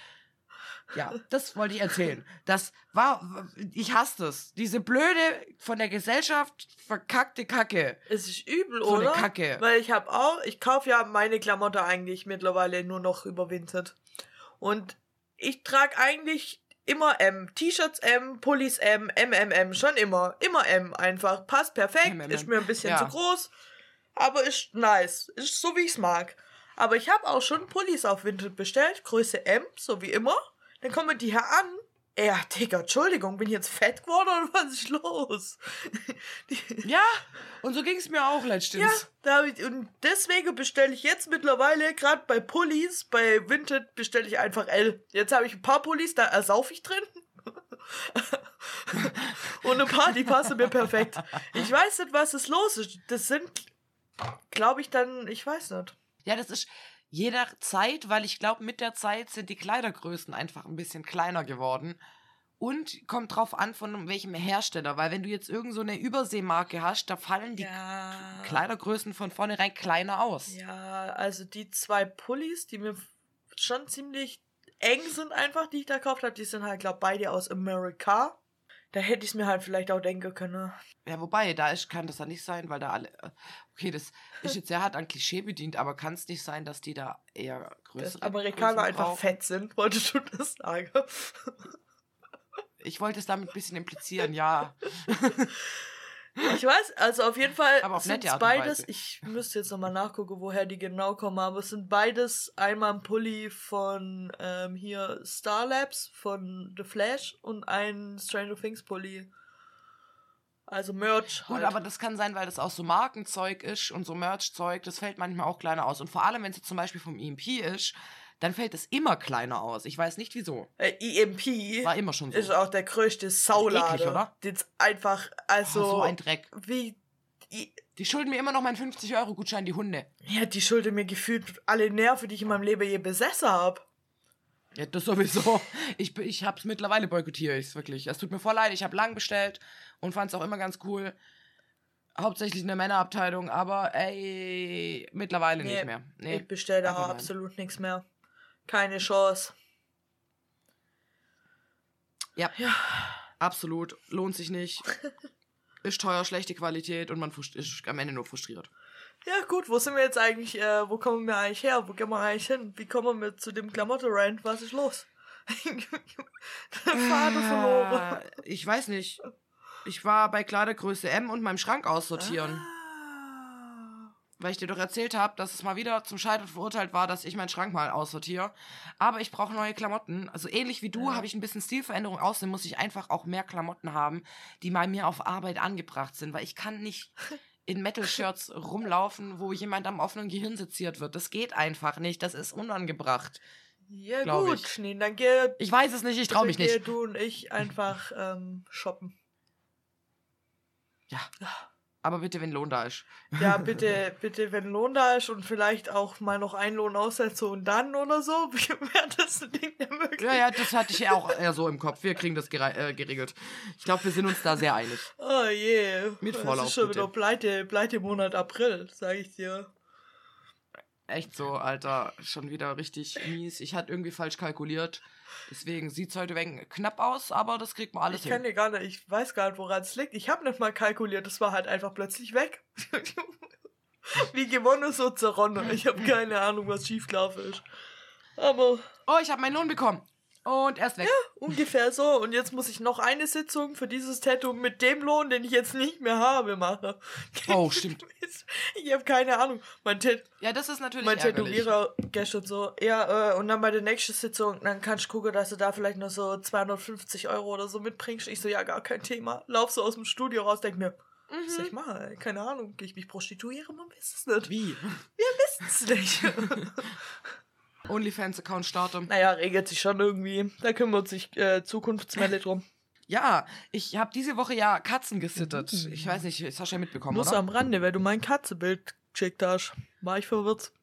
Ja, das wollte ich erzählen. Das war, ich hasse das. Diese blöde, von der Gesellschaft verkackte Kacke. Es ist übel, So eine oder? Kacke. Weil ich habe auch, ich kaufe ja meine Klamotte eigentlich mittlerweile nur noch überwintert. Und ich trage eigentlich immer M. T-Shirts M, Pullis M, MMM, schon immer. Immer M einfach. Passt perfekt, MMM. ist mir ein bisschen Ja. zu groß, aber ist nice. Ist so, wie ich's mag. Aber ich habe auch schon Pullis auf Vinted bestellt, Größe M, so wie immer. Dann kommen die hier an. Ja, Digga, Entschuldigung, bin ich jetzt fett geworden oder was ist los? Ja, und so ging es mir auch letztens. ja, ich, und deswegen bestelle ich jetzt mittlerweile, gerade bei Pullis, bei Vinted, bestelle ich einfach L. Jetzt habe ich ein paar Pullis, da ersaufe ich drin. und ein paar, die passen mir perfekt. Ich weiß nicht, was ist los ist. Das sind, glaube ich, dann, ich weiß nicht. Ja, das ist jeder Zeit, weil ich glaube, mit der Zeit sind die Kleidergrößen einfach ein bisschen kleiner geworden. Und kommt drauf an, von welchem Hersteller. Weil wenn du jetzt irgend so eine Überseemarke hast, da fallen die Ja. Kleidergrößen von vornherein kleiner aus. Ja, also die zwei Pullis, die mir schon ziemlich eng sind einfach, die ich da gekauft habe, die sind halt, glaube beide aus Amerika. Da hätte ich es mir halt vielleicht auch denken können. Ja, wobei, da ist, kann das ja nicht sein, weil da alle. äh, Okay, das ist jetzt sehr hart an Klischee bedient, aber kann es nicht sein, dass die da eher größere. Dass Amerikaner einfach brauchen? fett sind, wolltest du das sagen? Ich wollte es damit ein bisschen implizieren, ja. Ich weiß, also auf jeden Fall Aber auf sind beides, ich müsste jetzt nochmal nachgucken, woher die genau kommen, aber es sind beides einmal ein Pulli von ähm, hier Star Labs von The Flash und ein Stranger Things Pulli. Also Merch. Gut, halt. aber das kann sein, weil das auch so Markenzeug ist und so Merchzeug, das fällt manchmal auch kleiner aus. Und vor allem, wenn es zum Beispiel vom EMP ist, dann fällt es immer kleiner aus. Ich weiß nicht wieso. äh, EMP War immer schon so. ist auch der größte Saulader. Eklig, oder? Das einfach, also Oh, so ein Dreck. wie i- Die schulden mir immer noch meinen 50-Euro-Gutschein, die Hunde. ja, die schulden mir gefühlt alle Nerven, die ich in meinem Leben je besessen habe. Ja, das sowieso. Ich, ich hab's mittlerweile boykottiere ich's wirklich. Es tut mir voll leid, ich habe lang bestellt und fand's auch immer ganz cool. Hauptsächlich in der Männerabteilung, aber ey, mittlerweile Nee, nicht mehr. Nee. Ich bestelle da absolut nichts mehr. Keine Chance. Ja, absolut. Lohnt sich nicht. Ist teuer, schlechte Qualität und man ist am Ende nur frustriert. Ja, gut, wo sind wir jetzt eigentlich, äh, wo kommen wir eigentlich her? Wo gehen wir eigentlich hin? Wie kommen wir zu dem Klamotte-Rand? Was ist los? Faden verloren. Äh, ich weiß nicht. Ich war bei Kleidergröße M und meinem Schrank aussortieren. Ah. Weil ich dir doch erzählt habe, dass es mal wieder zum Scheitern verurteilt war, dass ich meinen Schrank mal aussortiere. Aber ich brauche neue Klamotten. Also ähnlich wie du Ja. habe ich ein bisschen Stilveränderung außerdem muss ich einfach auch mehr Klamotten haben, die bei mir auf Arbeit angebracht sind. Weil ich kann nicht in Metal-Shirts rumlaufen, wo jemand am offenen Gehirn seziert wird. Das geht einfach nicht. Das ist unangebracht. Ja, gut, ich. nee, dann geh, Ich weiß es nicht, ich traue mich dann geh nicht. du und ich einfach ähm, shoppen. Ja. Aber bitte, wenn Lohn da ist. Ja, bitte, bitte, wenn Lohn da ist und vielleicht auch mal noch ein Lohn aussetze und dann oder so, wäre das ein Ding der möglich. Ja, ja, das hatte ich ja auch eher so im Kopf. Wir kriegen das äh, geregelt. Ich glaube, wir sind uns da sehr einig. Oh je. Mit Das Vorlauf, ist schon bitte. wieder pleite, pleite Monat April, sag ich dir. Echt so, Alter, schon wieder richtig mies. Ich hatte irgendwie falsch kalkuliert. Deswegen sieht es heute wegen knapp aus, aber das kriegt man alles Ich kann hin. dir gar nicht, ich weiß gar nicht, woran es liegt. Ich habe nicht mal kalkuliert, das war halt einfach plötzlich weg. Wie gewonnen, so zerronnen. Ich habe keine Ahnung, was schiefgelaufen ist. Aber Oh, ich habe meinen Lohn bekommen. Und er ist weg. ungefähr so. Und jetzt muss ich noch eine Sitzung für dieses Tattoo mit dem Lohn, den ich jetzt nicht mehr habe, machen. Oh, stimmt. Ich habe keine Ahnung. Mein, Tat Ja, das ist natürlich mein ärgerlich. Tätowierer gestern so. Ja, äh, und dann bei der nächsten Sitzung, dann kannst du gucken, dass du da vielleicht noch so 250 Euro oder so mitbringst. Ich so, ja, gar kein Thema. Lauf so aus dem Studio raus, denk mir, was soll ich Mhm. machen? ey? Keine Ahnung. Gehe ich mich prostituieren? Man weiß es nicht. Wie? Wissen's nicht. OnlyFans-Account starte. naja, regelt sich schon irgendwie. Da kümmert sich äh, Zukunftsmelle drum. Ja, ich habe diese Woche ja Katzen gesittet. Ich weiß nicht, das hast du ja mitbekommen, Muss oder? am Rande, weil du mein Katzebild geschickt hast. War ich verwirrt.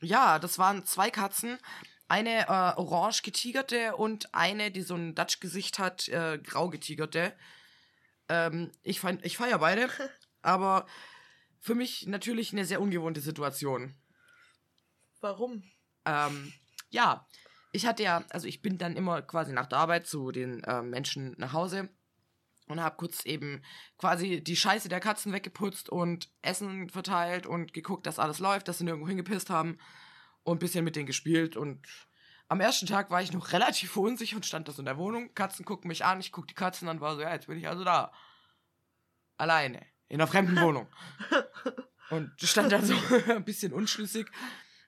Ja, das waren zwei Katzen. Eine äh, orange getigerte und eine, die so ein Dutch-Gesicht hat, äh, grau getigerte. Ähm, ich feier ich feier beide, aber für mich natürlich eine sehr ungewohnte Situation. Warum? Ähm, ja, ich hatte ja, also ich bin dann immer quasi nach der Arbeit zu den äh, Menschen nach Hause und habe kurz eben quasi die Scheiße der Katzen weggeputzt und Essen verteilt und geguckt, dass alles läuft, dass sie nirgendwo hingepisst haben und ein bisschen mit denen gespielt und am ersten Tag war ich noch relativ unsicher und stand da so in der Wohnung. Katzen gucken mich an, ich gucke die Katzen an, war so, ja, jetzt bin ich also da. Alleine. In einer fremden Wohnung. Und stand da so ein bisschen unschlüssig.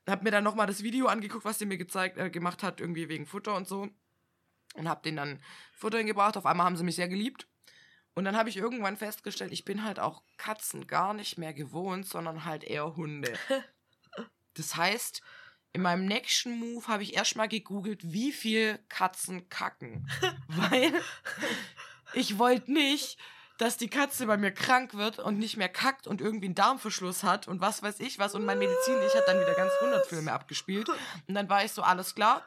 Hab mir dann nochmal das Video angeguckt, was der mir gezeigt, äh, gemacht hat, irgendwie wegen Futter und so. Und hab denen dann Futter hingebracht. Auf einmal haben sie mich sehr geliebt. Und dann habe ich irgendwann festgestellt, ich bin halt auch Katzen gar nicht mehr gewohnt, sondern halt eher Hunde. Das heißt, in meinem nächsten Move habe ich erstmal gegoogelt, wie viel Katzen kacken. Weil ich wollte nicht, dass die Katze bei mir krank wird und nicht mehr kackt und irgendwie einen Darmverschluss hat und was weiß ich was. Und mein Medizin, ich hat dann wieder ganz 100 Filme abgespielt. Und dann war ich so, alles klar.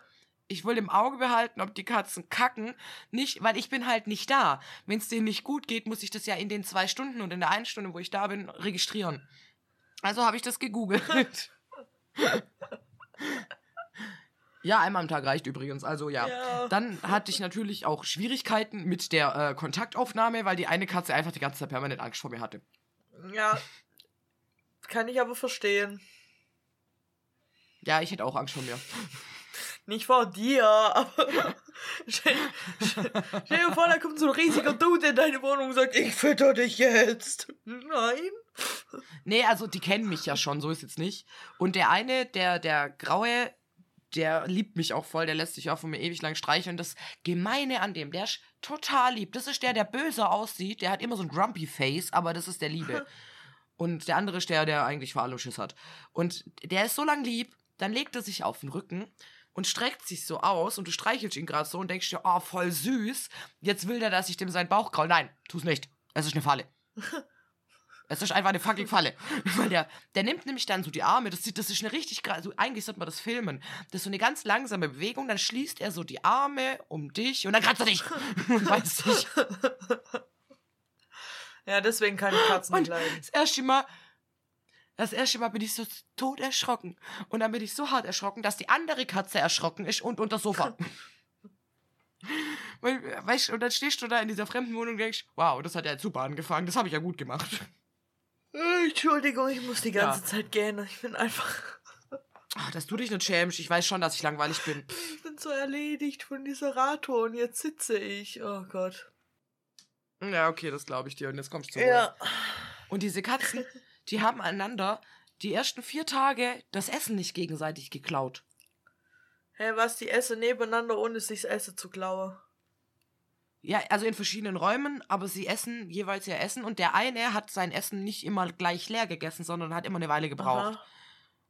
Ich will im Auge behalten, ob die Katzen kacken. Nicht, weil ich bin halt nicht da. Wenn es denen nicht gut geht, muss ich das ja in den zwei Stunden und in der einen Stunde, wo ich da bin, registrieren. Also habe ich das gegoogelt. Ja, einmal am Tag reicht übrigens. Also ja. Ja. Dann hatte ich natürlich auch Schwierigkeiten mit der äh, Kontaktaufnahme, weil die eine Katze einfach die ganze Zeit permanent Angst vor mir hatte. Ja. Kann ich aber verstehen. Ja, ich hätte auch Angst vor mir. Nicht vor dir, aber. stell, dir vor, da kommt so ein riesiger Dude in deine Wohnung und sagt, ich fütter dich jetzt. Nein. Nee, also die kennen mich ja schon, so ist jetzt nicht. Und der eine, der, der Graue, der liebt mich auch voll, der lässt sich auch von mir ewig lang streicheln. Das Gemeine an dem, der ist total lieb. Das ist der, der böse aussieht, der hat immer so ein Grumpy Face, aber das ist der Liebe. Und der andere ist der, der eigentlich vor allem Schiss hat. Und der ist so lang lieb, dann legt er sich auf den Rücken und streckt sich so aus und du streichelst ihn gerade so und denkst dir, oh, voll süß. Jetzt will der, dass ich dem seinen Bauch kraul. Nein, tu's nicht. Es ist eine Falle. Es ist einfach eine fucking Falle. Weil der, der nimmt nämlich dann so die Arme, das, das ist eine richtig, also eigentlich sollte man das filmen. Das ist so eine ganz langsame Bewegung, dann schließt er so die Arme um dich und dann kratzt er dich. Weiß ich. Ja, deswegen kann ich Katzen Und nicht leiden. das erste Mal, das erste Mal bin ich so tot erschrocken. Und dann bin ich so hart erschrocken, dass die andere Katze erschrocken ist und unter das Sofa. Weißt, du, und dann stehst du da in dieser fremden Wohnung und denkst, wow, das hat ja jetzt super angefangen, das habe ich ja gut gemacht. Äh, Entschuldigung, ich muss die ganze Ja. Zeit gähnen. Ich bin einfach. Ach, dass du dich nicht schämst, ich weiß schon, dass ich langweilig bin. Ich bin so erledigt von dieser Radtour und jetzt sitze ich. Oh Gott. Ja, okay, das glaube ich dir. Und jetzt kommst du Ja. Und diese Katzen, die haben einander die ersten vier Tage das Essen nicht gegenseitig geklaut. Hä, was? Die essen nebeneinander, ohne sich das Essen zu klauen. Ja, also in verschiedenen Räumen, aber sie essen jeweils ihr Essen und der eine hat sein Essen nicht immer gleich leer gegessen, sondern hat immer eine Weile gebraucht. Aha.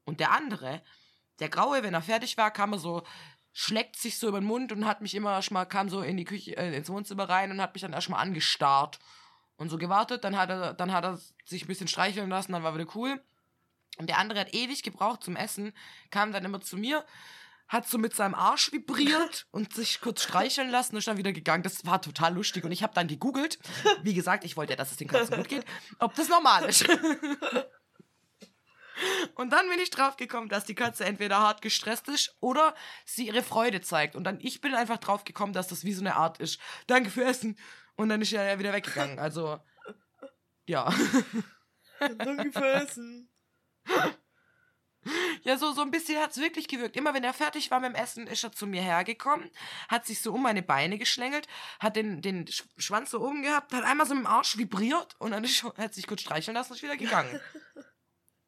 Und der andere, der Graue, wenn er fertig war, kam er so, schleckt sich so über den Mund und hat mich immer erstmal, kam so in die Küche, äh, ins Wohnzimmer rein und hat mich dann erstmal angestarrt. Und so gewartet, dann hat er, dann hat er sich ein bisschen streicheln lassen, dann war wieder cool. Und der andere hat ewig gebraucht zum Essen, kam dann immer zu mir, hat so mit seinem Arsch vibriert und sich kurz streicheln lassen und ist dann wieder gegangen. Das war total lustig. Und ich habe dann gegoogelt. Wie gesagt, ich wollte ja, dass es den Katzen gut geht, ob das normal ist. Und dann bin ich drauf gekommen, dass die Katze entweder hart gestresst ist oder sie ihre Freude zeigt. Und dann, ich bin einfach drauf gekommen, dass das wie so eine Art ist. Danke für Essen. Und dann ist er ja wieder weggegangen. Also, ja. Danke für Essen. Ja, so, so ein bisschen hat's wirklich gewirkt. Immer wenn er fertig war mit dem Essen, ist er zu mir hergekommen, hat sich so um meine Beine geschlängelt, hat den, den Sch- Schwanz so oben gehabt, hat einmal so mit dem Arsch vibriert und dann ist, hat sich kurz streicheln lassen und ist wieder gegangen.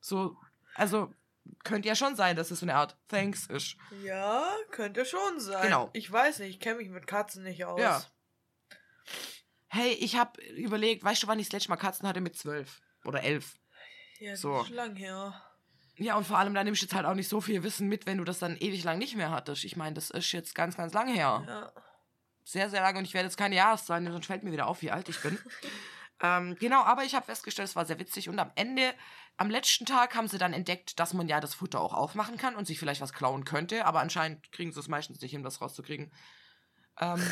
So, also, könnte ja schon sein, dass es so eine Art Thanks ist. Ja, könnte schon sein. Genau. Ich weiß nicht, ich kenne mich mit Katzen nicht aus. Ja. Hey, ich hab überlegt, weißt du, wann ich das letzte Mal Katzen hatte mit zwölf oder elf? Ja, das So. ist lang her. Ja, und vor allem, da nimmst du jetzt halt auch nicht so viel Wissen mit, wenn du das dann ewig lang nicht mehr hattest. Ich meine, das ist jetzt ganz, ganz lang her. Ja. Sehr, sehr lange und ich werde jetzt keine Jahreszahlen, nennen, sonst fällt mir wieder auf, wie alt ich bin. ähm, genau, aber ich habe festgestellt, es war sehr witzig und am Ende, am letzten Tag haben sie dann entdeckt, dass man ja das Futter auch aufmachen kann und sich vielleicht was klauen könnte, aber anscheinend kriegen sie es meistens nicht hin, das rauszukriegen. Ähm,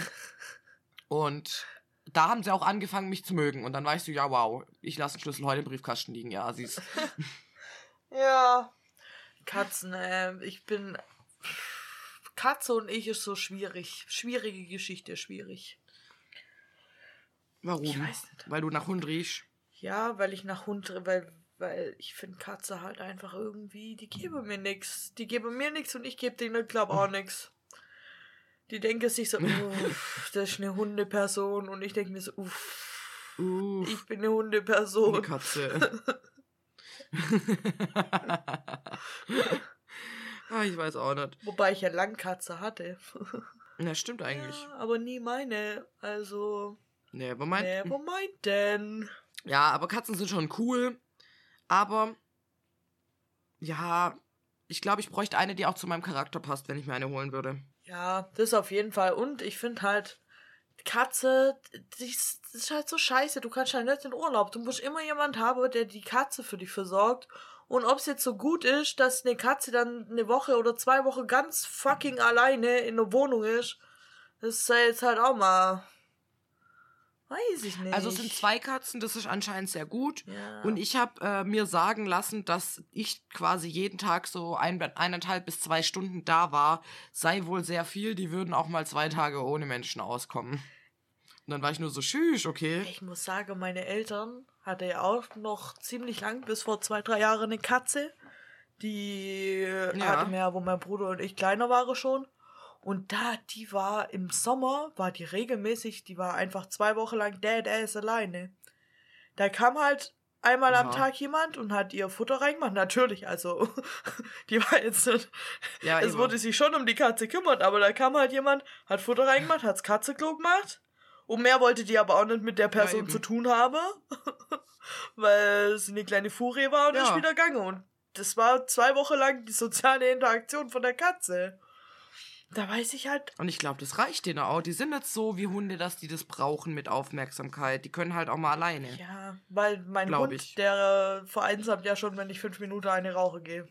und da haben sie auch angefangen, mich zu mögen und dann weißt du, ja, wow, ich lasse den Schlüssel heute im Briefkasten liegen, ja, sie ist. Ja. Katzen, äh, ich bin. Katze und ich ist so schwierig. Schwierige Geschichte, schwierig. Warum? Ich weiß nicht. Weil du nach Hund riechst. Ja, weil ich nach Hund, weil, weil ich finde Katze halt einfach irgendwie, die geben mir nix. Die geben mir nix und ich gebe denen, glaub auch nix. Die denken sich so, uff, das ist eine Hundeperson und ich denke mir so, uff, Uh, ich bin eine Hundeperson. eine Katze. ah, ich weiß auch nicht. Wobei ich ja lang Katze hatte. Ja, stimmt eigentlich. Ja, aber nie meine. Also, Nee, aber mein, nee, wo meint denn? Ja, aber Katzen sind schon cool. Aber ja, ich glaube, ich bräuchte eine, die auch zu meinem Charakter passt, wenn ich mir eine holen würde. Ja, das auf jeden Fall. Und ich finde halt, Katze, die ist, das ist halt so scheiße. Du kannst halt nicht in Urlaub. Du musst immer jemand haben, der die Katze für dich versorgt. Und ob es jetzt so gut ist, dass eine Katze dann eine Woche oder zwei Wochen ganz fucking alleine in der Wohnung ist, das ist jetzt halt auch mal. Weiß ich nicht. Also es sind zwei Katzen, das ist anscheinend sehr gut. Ja. Und ich habe äh, mir sagen lassen, dass ich quasi jeden Tag so ein, eineinhalb bis zwei Stunden da war. Sei wohl sehr viel, die würden auch mal zwei Tage ohne Menschen auskommen. Und dann war ich nur so, schüch, okay. Ich muss sagen, meine Eltern hatten ja auch noch ziemlich lang, bis vor zwei, drei Jahren, eine Katze. Die Ja. hatten wir, wo mein Bruder und ich kleiner waren schon. Und da, die war im Sommer, war die regelmäßig, die war einfach zwei Wochen lang, der, der ist alleine. Da kam halt einmal am Aha. Tag jemand und hat ihr Futter reingemacht. Natürlich, also, die war jetzt nicht, Ja, es wurde sich schon um die Katze kümmert, aber da kam halt jemand, hat Futter reingemacht, hat's Katzenklo gemacht. Und mehr wollte die aber auch nicht mit der Person eben. zu tun haben, weil sie eine kleine Furie war und Ja. ist wieder gegangen. Und das war zwei Wochen lang die soziale Interaktion von der Katze. Da weiß ich halt, Und ich glaube, das reicht denen auch. Die sind nicht so wie Hunde, dass die das brauchen mit Aufmerksamkeit. Die können halt auch mal alleine. ja, weil mein Glaub Hund, ich. der äh, vereinsamt ja schon, wenn ich fünf Minuten eine rauche gehe.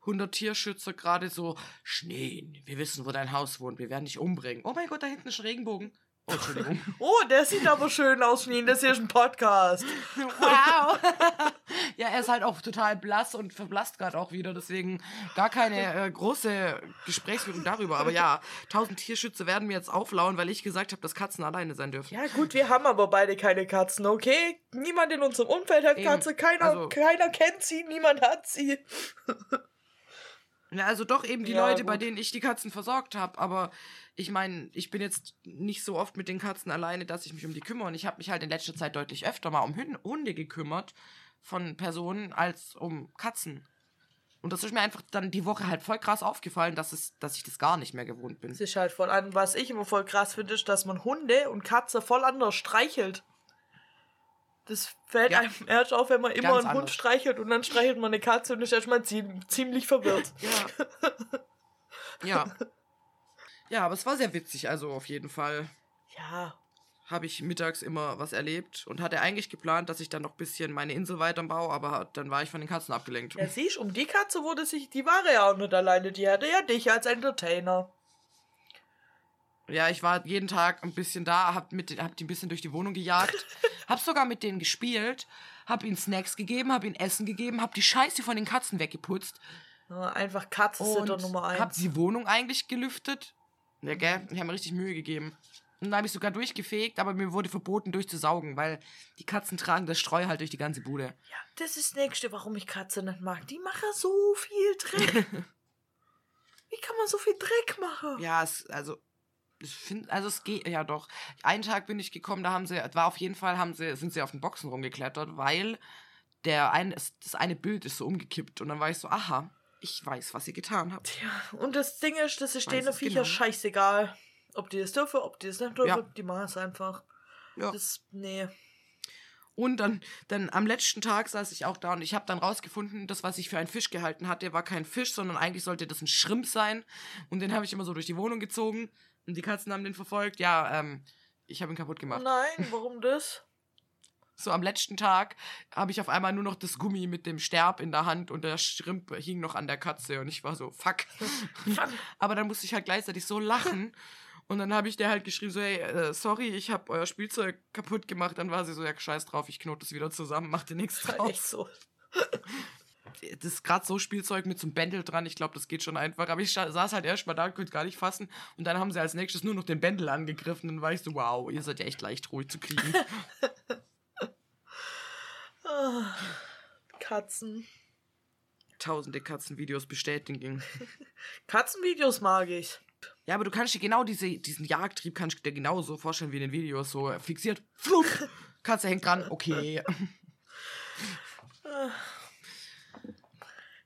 100 Tierschützer gerade so, Schnee, wir wissen, wo dein Haus wohnt, wir werden dich umbringen. Oh mein Gott, da hinten ist ein Regenbogen. Oh, Entschuldigung. Oh, der sieht aber schön aus, Schneen. Das hier ist ein Podcast. wow. ja, er ist halt auch total blass und verblasst gerade auch wieder, deswegen gar keine äh, große Gesprächsführung darüber. Aber ja, 1000 Tierschützer werden mir jetzt auflauen, weil ich gesagt habe, dass Katzen alleine sein dürfen. Ja, gut, wir haben aber beide keine Katzen, okay? Niemand in unserem Umfeld hat Eben. Katze, keiner, Also- keiner kennt sie, niemand hat sie. Ja, also doch eben die Ja, Leute, bei gut. denen ich die Katzen versorgt habe. Aber ich meine, ich bin jetzt nicht so oft mit den Katzen alleine, dass ich mich um die kümmere. Und ich habe mich halt in letzter Zeit deutlich öfter mal um Hunde gekümmert von Personen als um Katzen. Und das ist mir einfach dann die Woche halt voll krass aufgefallen, dass, es, dass ich das gar nicht mehr gewohnt bin. Es ist halt voll an, was ich immer voll krass finde, ist, dass man Hunde und Katze voll anders streichelt. Das fällt Ja. einem erst auf, wenn man immer Ganz einen Hund anders. streichelt und dann streichelt man eine Katze und ist erstmal zie- ziemlich verwirrt. Ja. ja. Ja, aber es war sehr witzig, also auf jeden Fall Ja, habe ich mittags immer was erlebt und hatte eigentlich geplant, dass ich dann noch ein bisschen meine Insel weiterbaue, aber dann war ich von den Katzen abgelenkt. ja siehst, um die Katze wurde sich, die war ja auch nicht alleine, die hatte ja dich als Entertainer. Ja, ich war jeden Tag ein bisschen da, hab, mit, hab die ein bisschen durch die Wohnung gejagt, hab sogar mit denen gespielt, hab ihnen Snacks gegeben, hab ihnen Essen gegeben, hab die Scheiße von den Katzen weggeputzt Einfach Katze und Sitter Nummer eins. hab die Wohnung eigentlich gelüftet. Ja, gell? Ich habe mir richtig Mühe gegeben. Und dann habe ich sogar durchgefegt, aber mir wurde verboten, durchzusaugen, weil die Katzen tragen das Streu halt durch die ganze Bude. Ja, das ist das Nächste, warum ich Katze nicht mag. Die machen so viel Dreck. Wie kann man so viel Dreck machen? Ja, es, also, ich finde, also es geht, ja doch. Einen Tag bin ich gekommen, da haben sie, war auf jeden Fall, haben sie, sind sie auf den Boxen rumgeklettert, weil der ein, das eine Bild ist so umgekippt und dann war ich so, aha, ich weiß, was ihr getan habt. Ja, und das Ding ist, das ist Weiß denen Viecher genau. scheißegal. Ob die das dürfen, ob die das nicht dürfen, Ja. die machen es einfach. Ja. Das, nee. Und dann, dann am letzten Tag saß ich auch da und ich habe dann rausgefunden, das, was ich für einen Fisch gehalten hatte, war kein Fisch, sondern eigentlich sollte das ein Schrimp sein. Und den habe ich immer so durch die Wohnung gezogen und die Katzen haben den verfolgt. Ja, ähm, ich habe ihn kaputt gemacht. Nein, warum das? So am letzten Tag habe ich auf einmal nur noch das Gummi mit dem Sterb in der Hand und der Schrimp hing noch an der Katze und ich war so, fuck. Aber dann musste ich halt gleichzeitig so lachen. Und dann habe ich der halt geschrieben, so, hey, äh, sorry, ich habe euer Spielzeug kaputt gemacht. Dann war sie so, ja, scheiß drauf, ich knote es wieder zusammen, mach dir nichts Echt draus. so. das ist gerade so Spielzeug mit so einem Bändel dran. Ich glaube, das geht schon einfach. Aber ich saß halt erst mal da, konnte gar nicht fassen. Und dann haben sie als nächstes nur noch den Bändel angegriffen. Und dann war ich so, wow, ihr seid ja echt leicht ruhig zu kriegen. Katzen. Tausende Katzenvideos bestätigen. Katzenvideos mag ich. Ja, aber du kannst dir genau diese, diesen Jagdtrieb kannst du dir genau so vorstellen wie in den Videos. So fixiert. Flup, Katze hängt dran. Okay.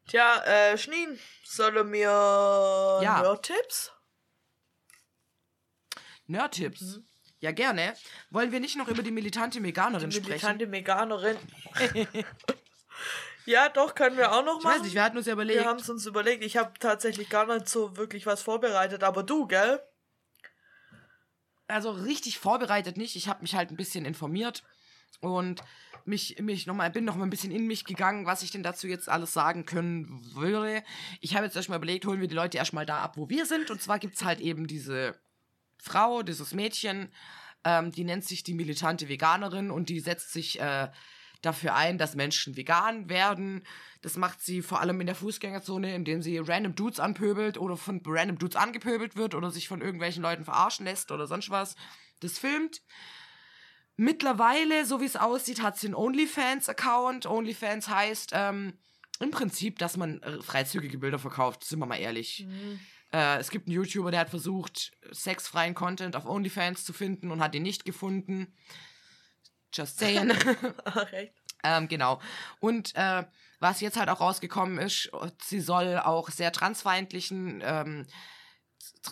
Tja, äh, Schneen, soll mir Ja. Nerd-Tipps? Nerd-Tipps. Mhm. Ja, gerne. Wollen wir nicht noch über die militante Veganerin Die sprechen? militante Veganerin. ja, doch, können wir auch noch Ich machen. weiß nicht, wir hatten uns ja überlegt. wir haben es uns überlegt. Ich habe tatsächlich gar nicht so wirklich was vorbereitet, aber du, gell? also richtig vorbereitet nicht. Ich habe mich halt ein bisschen informiert und mich, mich noch mal, bin noch mal ein bisschen in mich gegangen, was ich denn dazu jetzt alles sagen können würde. Ich habe jetzt erstmal überlegt, holen wir die Leute erstmal da ab, wo wir sind. Und zwar gibt es halt eben diese Frau, dieses Mädchen, ähm, die nennt sich die militante Veganerin und die setzt sich äh, dafür ein, dass Menschen vegan werden. Das macht sie vor allem in der Fußgängerzone, indem sie random Dudes anpöbelt oder von random Dudes angepöbelt wird oder sich von irgendwelchen Leuten verarschen lässt oder sonst was. Das filmt. Mittlerweile, so wie es aussieht, hat sie einen OnlyFans-Account. OnlyFans heißt ähm, im Prinzip, dass man äh, freizügige Bilder verkauft, sind wir mal ehrlich. Äh, es gibt einen YouTuber, der hat versucht, sexfreien Content auf OnlyFans zu finden und hat ihn nicht gefunden. Just saying. Ach, echt? ähm, genau. Und äh, was jetzt halt auch rausgekommen ist, sie soll auch sehr transfeindlichen, ähm,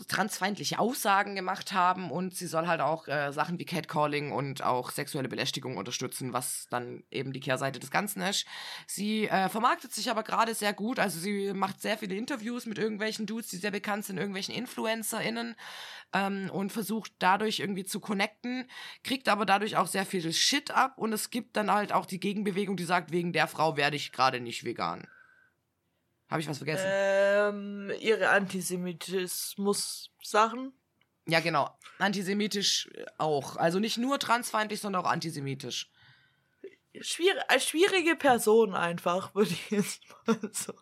transfeindliche Aussagen gemacht haben und sie soll halt auch äh, Sachen wie Catcalling und auch sexuelle Belästigung unterstützen, was dann eben die Kehrseite des Ganzen ist. Sie äh, vermarktet sich aber gerade sehr gut, also sie macht sehr viele Interviews mit irgendwelchen Dudes, die sehr bekannt sind, irgendwelchen InfluencerInnen ähm, und versucht dadurch irgendwie zu connecten, kriegt aber dadurch auch sehr viel Shit ab und es gibt dann halt auch die Gegenbewegung, die sagt, wegen der Frau werde ich gerade nicht vegan. Habe ich was vergessen? Ähm, ihre Antisemitismus-Sachen. Ja, genau. Antisemitisch äh, auch. Also nicht nur transfeindlich, sondern auch antisemitisch. Schwierig, als schwierige Person einfach, würde ich jetzt mal so.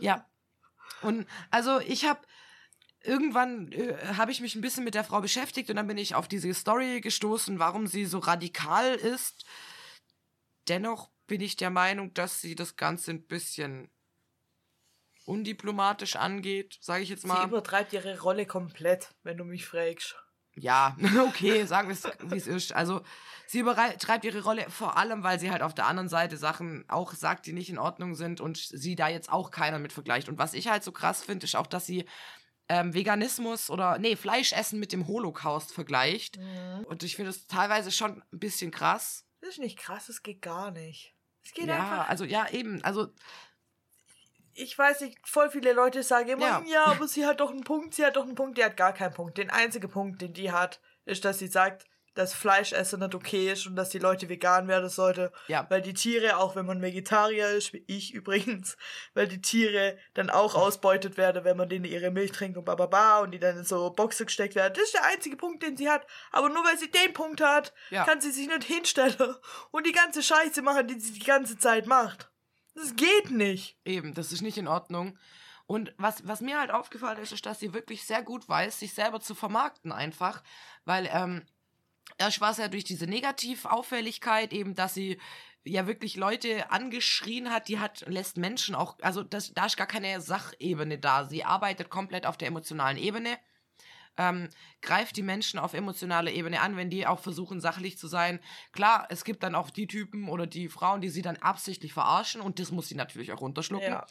Ja. Und also ich habe irgendwann äh, habe ich mich ein bisschen mit der Frau beschäftigt und dann bin ich auf diese Story gestoßen, warum sie so radikal ist. Dennoch bin ich der Meinung, dass sie das Ganze ein bisschen undiplomatisch angeht, sage ich jetzt Sie mal. übertreibt ihre Rolle komplett, wenn du mich fragst. Ja, okay, sagen wir es, wie es ist. Also, sie übertreibt ihre Rolle vor allem, weil sie halt auf der anderen Seite Sachen auch sagt, die nicht in Ordnung sind und sie da jetzt auch keiner mit vergleicht. Und was ich halt so krass finde, ist auch, dass sie ähm, Veganismus oder, nee, Fleischessen mit dem Holocaust vergleicht. Und ich finde es teilweise schon ein bisschen krass. Das ist nicht krass, es geht gar nicht. Es geht Ja, einfach. also, ja, eben. Also, Ich weiß nicht, voll viele Leute sagen immer, Ja. ja. aber sie hat doch einen Punkt, sie hat doch einen Punkt, die hat gar keinen Punkt. Den einzigen Punkt, den die hat, ist, dass sie sagt, dass Fleischessen nicht okay ist und dass die Leute vegan werden sollte. Ja. Weil die Tiere, auch wenn man Vegetarier ist, wie ich übrigens, weil die Tiere dann auch ausbeutet werden, wenn man denen ihre Milch trinkt und bababa und die dann in so Boxen gesteckt werden. Das ist der einzige Punkt, den sie hat. Aber nur weil sie den Punkt hat, Ja. kann sie sich nicht hinstellen und die ganze Scheiße machen, die sie die ganze Zeit macht. Das geht nicht. Eben, das ist nicht in Ordnung. Und was, was mir halt aufgefallen ist, ist, dass sie wirklich sehr gut weiß, sich selber zu vermarkten einfach. Weil, ähm, erst war es ja durch diese Negativauffälligkeit eben, dass sie ja wirklich Leute angeschrien hat, die hat, lässt Menschen auch, also das, da ist gar keine Sachebene da. Sie arbeitet komplett auf der emotionalen Ebene. Ähm, greift die Menschen auf emotionaler Ebene an, wenn die auch versuchen, sachlich zu sein. Klar, es gibt dann auch die Typen oder die Frauen, die sie dann absichtlich verarschen und das muss sie natürlich auch runterschlucken. Ja.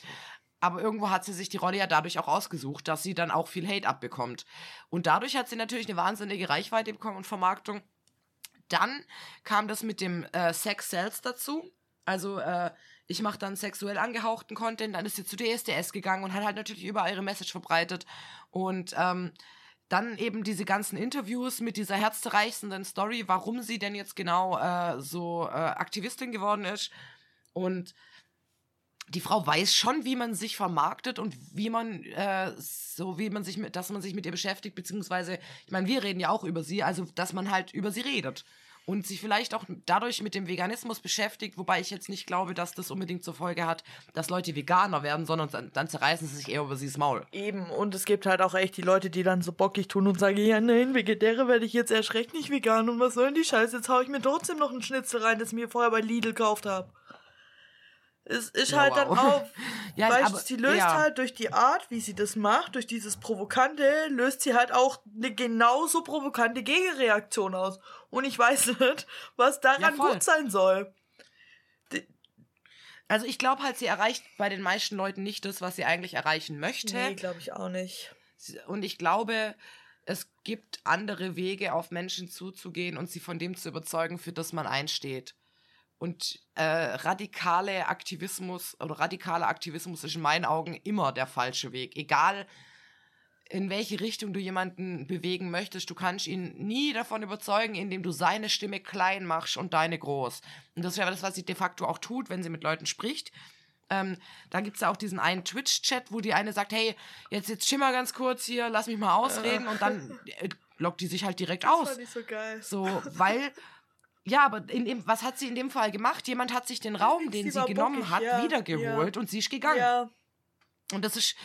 Aber irgendwo hat sie sich die Rolle ja dadurch auch ausgesucht, dass sie dann auch viel Hate abbekommt. Und dadurch hat sie natürlich eine wahnsinnige Reichweite bekommen und Vermarktung. Dann kam das mit dem äh, Sex Sales dazu. Also äh, ich mache dann sexuell angehauchten Content, dann ist sie zu DSDS gegangen und hat halt natürlich überall ihre Message verbreitet. Und ähm, dann eben diese ganzen Interviews mit dieser herzzerreißenden Story, warum sie denn jetzt genau äh, so äh, Aktivistin geworden ist. Und die Frau weiß schon, wie man sich vermarktet und wie man äh, so, wie man sich mit, dass man sich mit ihr beschäftigt, beziehungsweise, ich meine, wir reden ja auch über sie, also dass man halt über sie redet. Und sich vielleicht auch dadurch mit dem Veganismus beschäftigt, wobei ich jetzt nicht glaube, dass das unbedingt zur Folge hat, dass Leute Veganer werden, sondern dann, dann zerreißen sie sich eher über sie das Maul. Eben, und es gibt halt auch echt die Leute, die dann so bockig tun und sagen, ja nein, Vegetäre werde ich jetzt erst recht nicht vegan und was soll denn die Scheiße, jetzt hau ich mir trotzdem noch einen Schnitzel rein, das ich mir vorher bei Lidl gekauft habe. Es ist Ja, halt wow. dann auch, Ja, weißt aber- sie löst ja. halt durch die Art, wie sie das macht, durch dieses Provokante, löst sie halt auch eine genauso provokante Gegenreaktion aus. Und ich weiß nicht, was daran gut sein soll. Also ich glaube halt, sie erreicht bei den meisten Leuten nicht das, was sie eigentlich erreichen möchte. Nee, glaube ich auch nicht. Und ich glaube, es gibt andere Wege, auf Menschen zuzugehen und sie von dem zu überzeugen, für das man einsteht. Und äh, radikale Aktivismus oder radikaler Aktivismus ist in meinen Augen immer der falsche Weg. Egal in welche Richtung du jemanden bewegen möchtest, du kannst ihn nie davon überzeugen, indem du seine Stimme klein machst und deine groß. Und das wäre das, was sie de facto auch tut, wenn sie mit Leuten spricht. Ähm, da gibt es ja auch diesen einen Twitch-Chat, wo die eine sagt, hey, jetzt, jetzt schimmer ganz kurz hier, lass mich mal ausreden und dann äh, lockt die sich halt direkt Das aus. fand ich so geil. So, weil, ja, aber dem, was hat sie in dem Fall gemacht? Jemand hat sich den Raum, den Sie sie, genommen bockig, hat, ja, wiedergeholt ja. und sie ist gegangen. Ja, Und das ist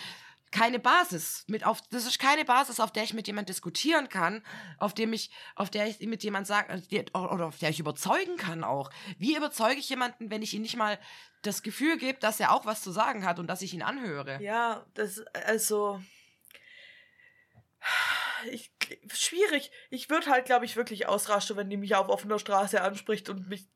keine Basis. Mit auf, das ist keine Basis, auf der ich mit jemand diskutieren kann, auf dem ich, auf der ich mit jemand sagen, oder auf der ich überzeugen kann auch. Wie überzeuge ich jemanden, wenn ich ihm nicht mal das Gefühl gebe, dass er auch was zu sagen hat und dass ich ihn anhöre? Ja, das, also. Ich, schwierig. Ich würde halt, glaube ich, wirklich ausrasten, wenn die mich auf offener Straße anspricht und mich.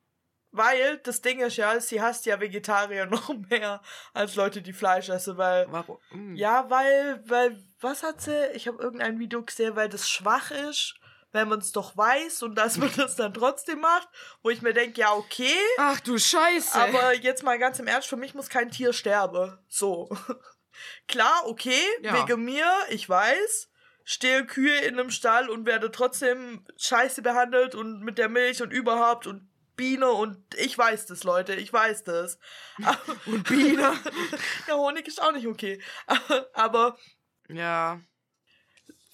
Weil das Ding ist ja, sie hasst ja Vegetarier noch mehr als Leute, die Fleisch essen, weil. Warum? Hm. Ja, weil, weil, was hat sie? Ich habe irgendein Video gesehen, weil das schwach ist, wenn man es doch weiß und dass man das dann trotzdem macht, wo ich mir denke, ja, okay, Ach du Scheiße. aber jetzt mal ganz im Ernst, für mich muss kein Tier sterben. So. Klar, okay, Ja. wegen mir, ich weiß, stehe Kühe in einem Stall und werde trotzdem scheiße behandelt und mit der Milch und überhaupt und Biene und ich weiß das, Leute, ich weiß das. und Biene. ja, Honig ist auch nicht okay. Aber ja.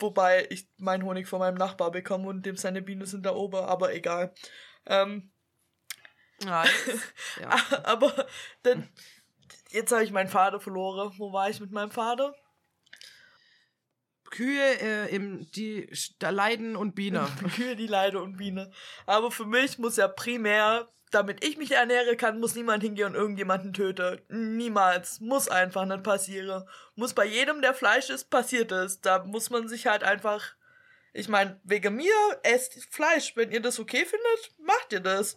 Wobei ich meinen Honig von meinem Nachbar bekomme und dem seine Bienen sind da oben, aber egal. Ähm, Ja, jetzt, ja. aber dann, jetzt habe ich meinen Vater verloren. Wo war ich mit meinem Vater? Kühe äh, im, die da leiden und Biene. Kühe, die Leide und Biene. Aber für mich muss ja primär, damit ich mich ernähre kann, muss niemand hingehen und irgendjemanden töten. Niemals. Muss einfach nicht passieren. Muss bei jedem, der Fleisch isst, passiert es. Da muss man sich halt einfach. Ich meine, wegen mir esst Fleisch. Wenn ihr das okay findet, macht ihr das.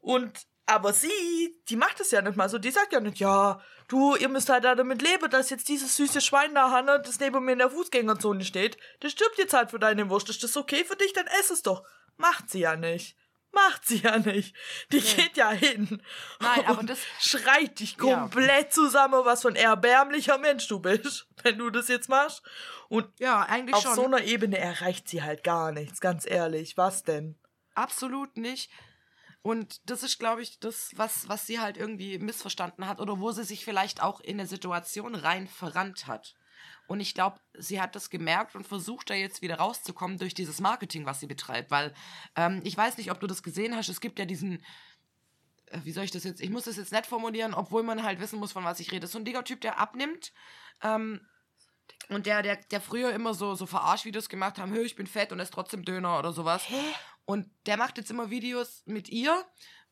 Und aber sie, die macht es ja nicht mal so. Die sagt ja nicht, ja, du, ihr müsst halt da damit leben, dass jetzt dieses süße Schwein da, Hanne, das neben mir in der Fußgängerzone steht. Das stirbt jetzt halt für deine Wurst. Ist das okay für dich? Dann ess es doch. Macht sie ja nicht. Macht sie ja nicht. Die geht ja hin. Nein, aber das- schreit dich Ja. komplett zusammen, was für ein erbärmlicher Mensch du bist, wenn du das jetzt machst. Und Ja, eigentlich auf schon. so einer Ebene erreicht sie halt gar nichts, ganz ehrlich. Was denn? Absolut nicht. Und das ist, glaube ich, das, was, was sie halt irgendwie missverstanden hat oder wo sie sich vielleicht auch in eine Situation rein verrannt hat. Und ich glaube, sie hat das gemerkt und versucht da jetzt wieder rauszukommen durch dieses Marketing, was sie betreibt. Weil ähm, ich weiß nicht, ob du das gesehen hast. Es gibt ja diesen, äh, wie soll ich das jetzt, ich muss das jetzt nicht formulieren, obwohl man halt wissen muss, von was ich rede. So ein dicker Typ, der abnimmt. Ähm, und der, der, der früher immer so, so Verarschvideos gemacht haben, hey, ich bin fett und esse trotzdem Döner oder sowas. Und der macht jetzt immer Videos mit ihr,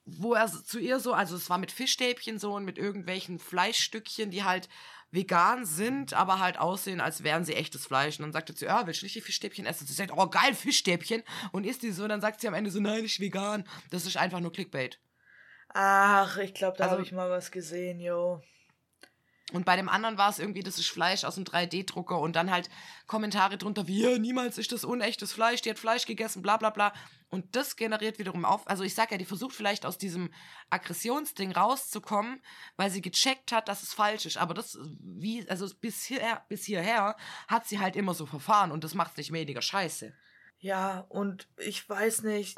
wo er zu ihr so, also es war mit Fischstäbchen so und mit irgendwelchen Fleischstückchen, die halt vegan sind, aber halt aussehen, als wären sie echtes Fleisch. Und dann sagt er zu ihr, ah, willst du nicht die Fischstäbchen essen? Sie sagt, oh geil, Fischstäbchen. Und isst die so, dann sagt sie am Ende so, nein, ich vegan. Das ist einfach nur Clickbait. Ach, ich glaube, da Also- habe ich mal was gesehen, jo. Und bei dem anderen war es irgendwie, das ist Fleisch aus dem 3D-Drucker und dann halt Kommentare drunter wie, niemals ist das unechtes Fleisch, die hat Fleisch gegessen, bla bla bla. Und das generiert wiederum auf, also ich sag ja, die versucht vielleicht aus diesem Aggressionsding rauszukommen, weil sie gecheckt hat, dass es falsch ist. Aber das, wie, also bis, hierher, bis hierher hat sie halt immer so verfahren und das macht nicht weniger scheiße. Ja, und ich weiß nicht,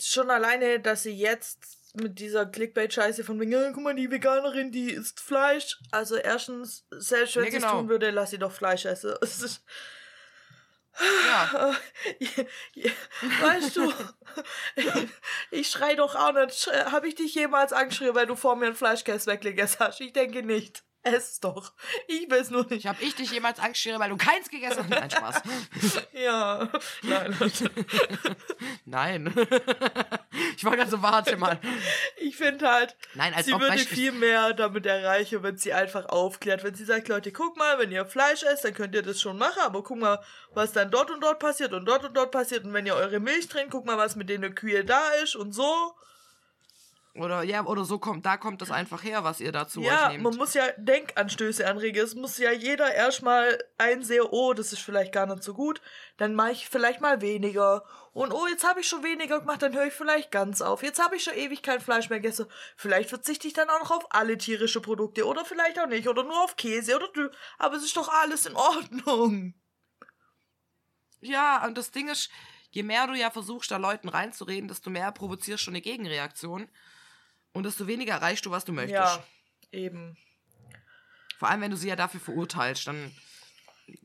schon alleine, dass sie jetzt mit dieser Clickbait-Scheiße von wegen, "Ja, guck mal, die Veganerin, die isst Fleisch. Also erstens, selbst wenn Ja, sie es genau. tun würde, lass sie doch Fleisch essen. Ja, weißt du, ich schrei doch auch nicht. Habe ich dich jemals angeschrien, weil du vor mir ein Fleischkäse weggegessen hast? Ich denke nicht. Ess doch. Ich will es nur nicht. Ich habe ich dich jemals angeschrien, weil du keins gegessen hast? Nein, Spaß. Ja. Nein. Nein. Ich war gerade so, warte mal. Ich finde halt, Nein, als sie würde viel mehr damit erreichen, wenn sie einfach aufklärt. Wenn sie sagt, Leute, guck mal, wenn ihr Fleisch esst, dann könnt ihr das schon machen, aber guck mal, was dann dort und dort passiert und dort und dort passiert. Und wenn ihr eure Milch trinkt, guck mal, was mit den Kühe da ist und so. Oder ja, oder so kommt, da kommt das einfach her, was ihr dazu ja, euch nehmt. man muss ja Denkanstöße anregen. Es muss ja jeder erstmal einsehen, oh, das ist vielleicht gar nicht so gut. Dann mache ich vielleicht mal weniger. Und oh, jetzt habe ich schon weniger gemacht, dann höre ich vielleicht ganz auf. Jetzt habe ich schon ewig kein Fleisch mehr gegessen. Vielleicht verzichte ich dann auch noch auf alle tierische Produkte. Oder vielleicht auch nicht. Oder nur auf Käse. Oder du. Aber es ist doch alles in Ordnung. Ja, und das Ding ist, je mehr du ja versuchst, da Leuten reinzureden, desto mehr provozierst du eine Gegenreaktion. Und desto weniger erreichst du, was du möchtest. Ja, eben. Vor allem, wenn du sie ja dafür verurteilst, dann.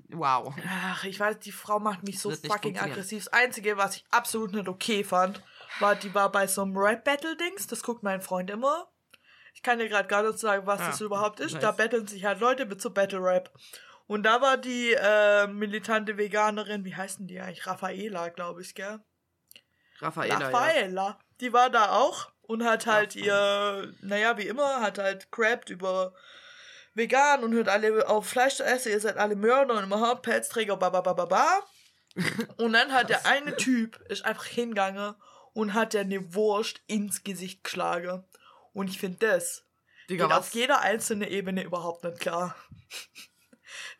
Wow. Ach, ich weiß, die Frau macht mich so fucking aggressiv. Das Einzige, was ich absolut nicht okay fand, war, die war bei so einem Rap-Battle-Dings. Das guckt mein Freund immer. Ich kann dir gerade gar nicht sagen, was Ah, das überhaupt ist. nice. Da betteln sich halt Leute mit so Battle-Rap. Und da war die äh, militante Veganerin, wie heißt denn die eigentlich? Raffaela, glaube ich, gell? Raffaella. Ja. Raffaella. Die war da auch und hat halt ihr, naja, wie immer, hat halt crappt über vegan und hört alle auf Fleisch zu essen, ihr seid alle Mörder und immer Pelzträger, ba ba ba ba ba. Und dann hat der eine Typ, ist einfach hingegangen und hat der eine Wurst ins Gesicht geschlagen. Und ich finde das Digga, geht auf was? jeder einzelnen Ebene überhaupt nicht klar.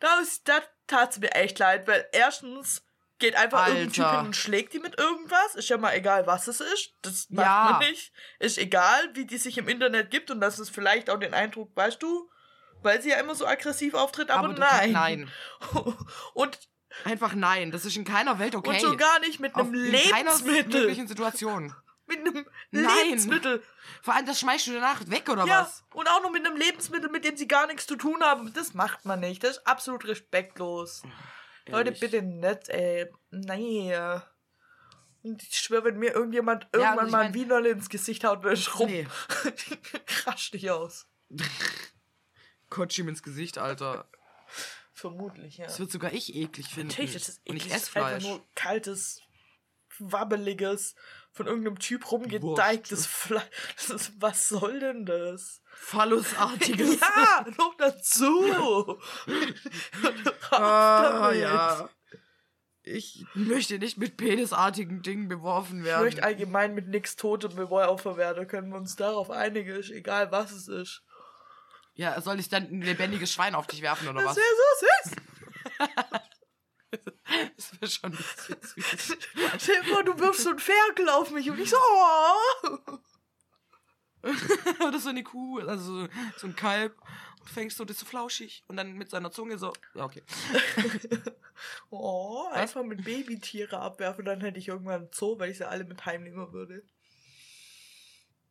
Das, das tat mir echt leid, weil erstens geht einfach irgendein Typ Alter. hin und schlägt die mit irgendwas. Ist ja mal egal, was es ist. Das macht Ja. man nicht. Ist egal, wie die sich im Internet gibt und das ist vielleicht auch den Eindruck, weißt du, weil sie ja immer so aggressiv auftritt, aber, Aber nein. nein. Und, Einfach nein. Das ist in keiner Welt okay. und schon gar nicht mit Auf, einem in keiner Lebensmittel. möglichen Situation. Mit einem Nein. Lebensmittel. Vor allem, das schmeißt du danach weg, oder Ja, was? und auch noch mit einem Lebensmittel, mit dem sie gar nichts zu tun haben. Das macht man nicht. Das ist absolut respektlos. Leute, bitte nicht, ey. Nee. Und ich schwöre, wenn mir irgendjemand Ja, irgendwann also ich mal ein Wienerle ins Gesicht haut, will ich rum. Nee. Krasch dich aus. Kotsch ihm ins Gesicht, Alter. Vermutlich, ja. Das wird sogar ich eklig finden. Natürlich, das ist Und eklig. ich das esse ist einfach Fleisch. nur kaltes, wabbeliges, von irgendeinem Typ rumgedeigtes Fleisch. Das was soll denn das? Phallusartiges. Ja, noch dazu. Ah, ja. Ich möchte nicht mit penisartigen Dingen beworfen Ich werden. möchte allgemein mit nichts Totem beworfen werden. Können wir uns darauf einigen, egal was es ist. ja, soll ich dann ein lebendiges Schwein auf dich werfen oder Das was? wäre so süß. Das wäre schon ein bisschen süß. Stell dir du wirfst so einen Ferkel auf mich und ich so, oh. oder so eine Kuh, also so, so ein Kalb. Und fängst so, das ist so flauschig. Und dann mit seiner Zunge so. Ja, okay. oh, einfach mit Babytiere abwerfen, dann hätte ich irgendwann einen Zoo, weil ich sie alle mit heimnehmen würde.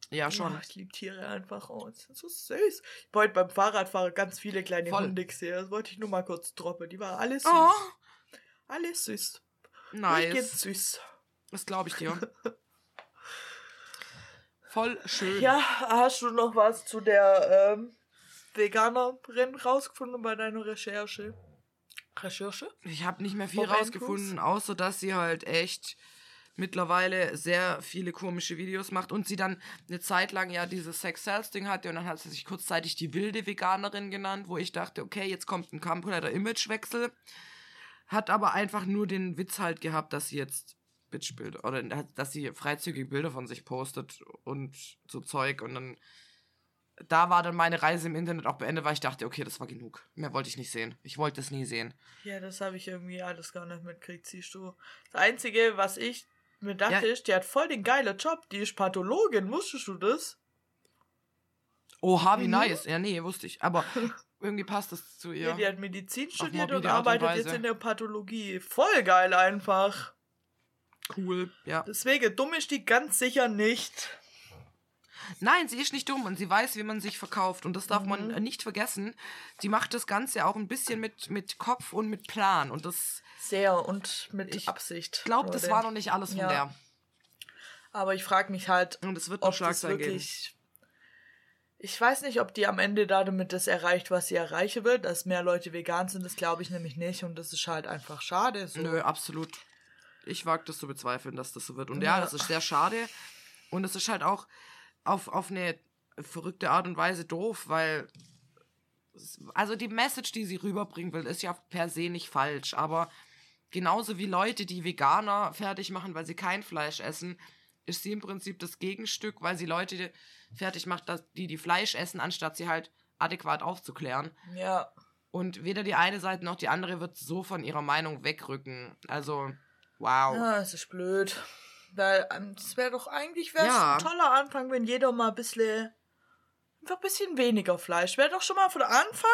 Ja, schon. Ja, ich liebe Tiere einfach. Oh, die sind so süß. Ich heute beim Fahrradfahren ganz viele kleine Voll. Hunde gesehen. Das wollte ich nur mal kurz droppen. Die waren alle süß. Oh, Alles süß. nice. Durchgehend süß. Das glaube ich dir. Voll schön. Ja, hast du noch was zu der ähm, Veganerin rausgefunden bei deiner Recherche? Recherche? Ich habe nicht mehr viel Momentus? rausgefunden, außer dass sie halt echt mittlerweile sehr viele komische Videos macht und sie dann eine Zeit lang ja dieses Sex Sales Ding hatte und dann hat sie sich kurzzeitig die wilde Veganerin genannt, wo ich dachte, okay, jetzt kommt ein kompletter Imagewechsel. Hat aber einfach nur den Witz halt gehabt, dass sie jetzt Bitchbilder oder dass sie freizügige Bilder von sich postet und so Zeug und dann da war dann meine Reise im Internet auch beendet, weil ich dachte, okay, das war genug. Mehr wollte ich nicht sehen. Ich wollte es nie sehen. Ja, das habe ich irgendwie alles gar nicht mitgekriegt, siehst du. Das Einzige, was ich mir dachte, Ja. ist, die hat voll den geilen Job. Die ist Pathologin, wusstest du das? Oha, wie Mhm. nice. Ja, nee, wusste ich. Aber irgendwie passt das zu Ja. ihr. die hat Medizin studiert und und arbeitet Weise. jetzt in der Pathologie. Voll geil einfach. Cool, ja. Deswegen, dumm ist die ganz sicher nicht. Nein, sie ist nicht dumm und sie weiß, wie man sich verkauft. Und das darf man Mhm. äh, nicht vergessen. Sie macht das Ganze auch ein bisschen mit, mit Kopf und mit Plan. Und das Sehr und mit Ich Absicht. Ich glaube, das war noch nicht alles von Ja. der. Aber ich frage mich halt, Und es wird ob das Schlagzeilen geben. Ich weiß nicht, ob die am Ende da damit das erreicht, was sie erreichen will. Dass mehr Leute vegan sind, das glaube ich nämlich nicht. Und das ist halt einfach schade. So. Nö, absolut. Ich wage das zu bezweifeln, dass das so wird. Und Ja. ja, das ist sehr schade. Und es ist halt auch auf, auf eine verrückte Art und Weise doof, weil. Also die Message, die sie rüberbringen will, ist ja per se nicht falsch. Aber genauso wie Leute, die Veganer fertig machen, weil sie kein Fleisch essen, ist sie im Prinzip das Gegenstück, weil sie Leute fertig macht, dass die, die Fleisch essen, anstatt sie halt adäquat aufzuklären. Ja. Und weder die eine Seite noch die andere wird so von ihrer Meinung wegrücken. Also, wow. Ja, es ist blöd. Weil ähm, es wäre doch eigentlich wär's Ja. ein toller Anfang, wenn jeder mal ein bisschen. Einfach ein bisschen weniger Fleisch. Wäre doch schon mal von Anfang.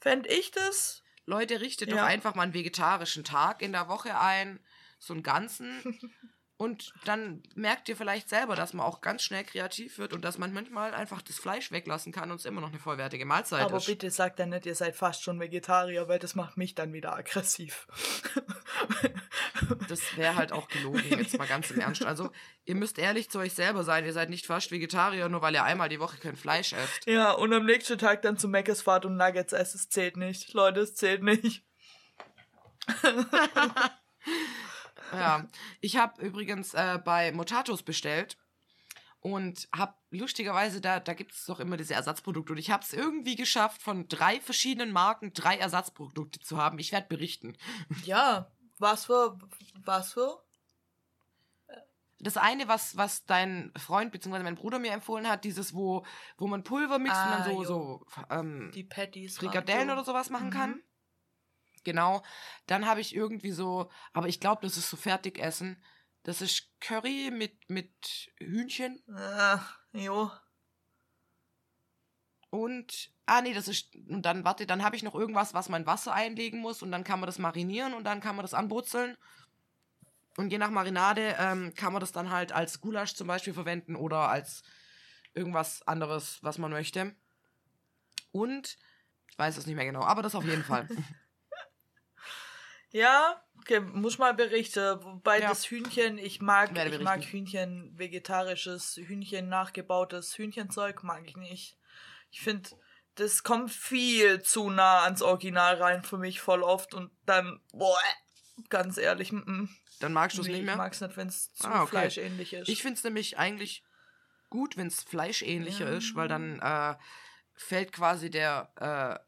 Fände ich das. Leute, richtet Ja. doch einfach mal einen vegetarischen Tag in der Woche ein, so einen ganzen. Und dann merkt ihr vielleicht selber, dass man auch ganz schnell kreativ wird und dass man manchmal einfach das Fleisch weglassen kann und es immer noch eine vollwertige Mahlzeit Aber ist. bitte sagt dann nicht, ihr seid fast schon Vegetarier, weil das macht mich dann wieder aggressiv. Das wäre halt auch gelogen, jetzt mal ganz im Ernst. Also, ihr müsst ehrlich zu euch selber sein. Ihr seid nicht fast Vegetarier, nur weil ihr einmal die Woche kein Fleisch esst. ja, und am nächsten Tag dann zu Mc's fahrt und Nuggets esst, es zählt nicht. Leute, es zählt nicht. Ja, ich habe übrigens äh, bei Motatos bestellt und habe lustigerweise, da, da gibt es doch immer diese Ersatzprodukte und ich habe es irgendwie geschafft, von drei verschiedenen Marken drei Ersatzprodukte zu haben. Ich werde berichten. Ja, was für. Was für? Das eine, was, was dein Freund bzw. mein Bruder mir empfohlen hat, dieses, wo, wo man Pulver mixt und Ah, dann so, jo. so ähm, Die Patties. Frikadellen waren oder sowas machen Mhm. kann. Genau. Dann habe ich irgendwie so, aber ich glaube, das ist so Fertigessen. Das ist Curry mit, mit Hühnchen. Ah, jo. Und, ah nee, das ist, und dann, warte, dann habe ich noch irgendwas, was man in Wasser einlegen muss und dann kann man das marinieren und dann kann man das anbrutzeln. Und je nach Marinade ähm, kann man das dann halt als Gulasch zum Beispiel verwenden oder als irgendwas anderes, was man möchte. Und, ich weiß es nicht mehr genau, aber das auf jeden Fall. Ja, okay, muss mal berichten. Wobei Ja. das Hühnchen, ich mag, ich mag. Hühnchen, vegetarisches Hühnchen, nachgebautes Hühnchenzeug mag ich nicht. Ich finde, das kommt viel zu nah ans Original rein für mich voll oft und dann, boah, ganz ehrlich, mm, mm. Dann magst du es Nee, nicht ich mehr. mag's nicht, wenn es zu Ah, okay. fleischähnlich ist. Ich finde es nämlich eigentlich gut, wenn es fleischähnlicher Ja. ist, weil dann äh, fällt quasi der äh,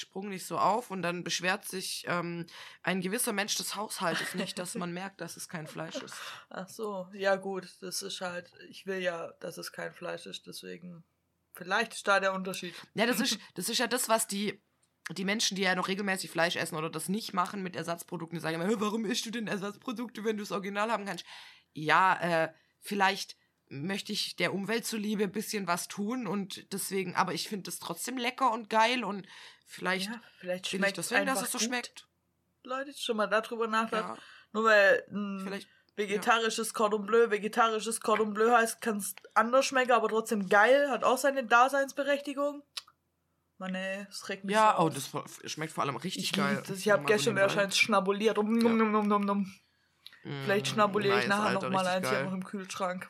Sprung nicht so auf und dann beschwert sich ähm, ein gewisser Mensch des Haushaltes nicht, dass man merkt, dass es kein Fleisch ist. Ach so, ja gut, das ist halt, ich will ja, dass es kein Fleisch ist, deswegen, vielleicht ist da der Unterschied. Ja, das ist, das ist ja das, was die, die Menschen, die ja noch regelmäßig Fleisch essen oder das nicht machen mit Ersatzprodukten, die sagen immer, "Hä, warum isst du denn Ersatzprodukte, wenn du das Original haben kannst? Ja, äh, vielleicht möchte ich der Umwelt zuliebe ein bisschen was tun und deswegen, aber ich finde das trotzdem lecker und geil und vielleicht Ja, vielleicht will ich schmeckt deswegen, dass es so schmeckt. Leute, schon mal darüber nachgedacht. Ja, Nur weil ein vielleicht, vegetarisches Cordon Bleu, vegetarisches Cordon Bleu heißt, kann es anders schmecken, aber trotzdem geil, hat auch seine Daseinsberechtigung. Mann, ey, es regt mich ja, so oh, das schmeckt vor allem richtig ich geil. das. Ich habe gestern eins schnabuliert. Um, Ja. Vielleicht Mm, schnabuliere ich nachher Alter, noch mal richtig eins hier noch im Kühlschrank.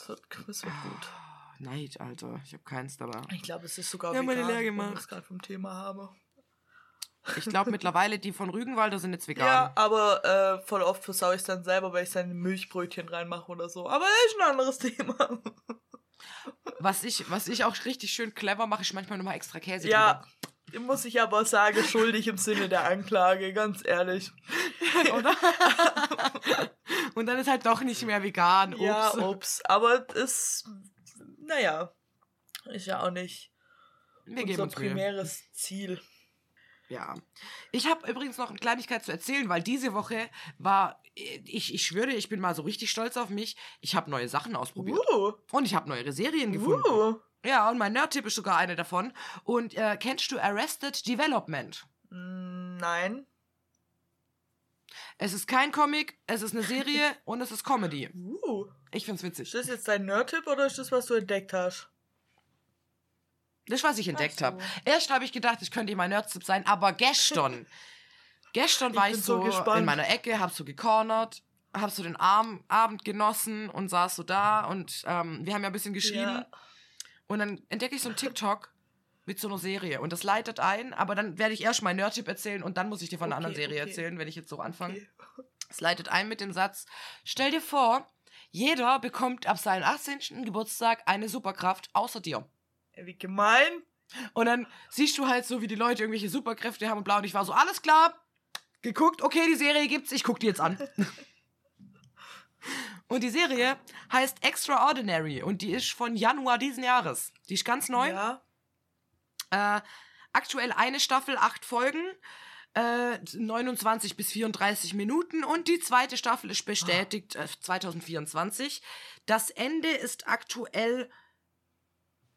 Das wird, das wird gut. Neid, Alter. Ich habe keins dabei. Ich glaube, es ist sogar Ja, vegan, leer gemacht. das gerade vom Thema habe. Ich glaube mittlerweile, die von Rügenwalder sind jetzt vegan. Ja, aber äh, voll oft versau ich dann selber, weil ich dann Milchbrötchen reinmache oder so. Aber das ist ein anderes Thema. Was ich, was ich auch richtig schön clever mache, ist manchmal nochmal extra Käse Ja, muss ich aber sagen, schuldig im Sinne der Anklage, ganz ehrlich. oder? Und dann ist halt doch nicht mehr vegan. Ups. Ja, ups. Aber es, naja, ist ja auch nicht Wir unser uns Mühe. primäres Ziel. Ja. Ich habe übrigens noch eine Kleinigkeit zu erzählen, weil diese Woche war, ich, ich schwöre, ich bin mal so richtig stolz auf mich. Ich habe neue Sachen ausprobiert. Uh, Und ich habe neue Serien gefunden. uh. Ja, und mein Nerd-Tipp ist sogar eine davon. Und äh, kennst du Arrested Development? Mm, Nein. Es ist kein Comic, es ist eine Serie und es ist Comedy. Uh. Ich find's Ist witzig. das jetzt dein Nerd-Tipp oder ist das, was du entdeckt hast? Das, was ich entdeckt so. habe. Erst habe ich gedacht, ich könnte mein Nerdstip sein, aber gestern, gestern war Ich ich, bin so gespannt. in meiner Ecke, hab so gecornert, hab so den Abend genossen und saß so da und ähm, wir haben ja ein bisschen geschrieben. Ja. Und dann entdecke ich so einen TikTok mit so einer Serie und das leitet ein, aber dann werde ich erst meinen Nerdtip erzählen und dann muss ich dir von einer Okay, anderen Serie okay. erzählen, wenn ich jetzt so anfange. Okay. Es leitet ein mit dem Satz: Stell dir vor, jeder bekommt ab seinem 18. Geburtstag eine Superkraft außer dir. Wie gemein. Und dann siehst du halt so, wie die Leute irgendwelche Superkräfte haben und blau. Und ich war so, alles klar, geguckt, okay, die Serie gibt's, ich guck die jetzt an. und die Serie heißt Extraordinary und die ist von Januar diesen Jahres. Die ist ganz neu. Ja. Äh, aktuell eine Staffel, acht Folgen. Äh, 29 bis 34 Minuten und die zweite Staffel ist bestätigt äh, 2024. Das Ende ist aktuell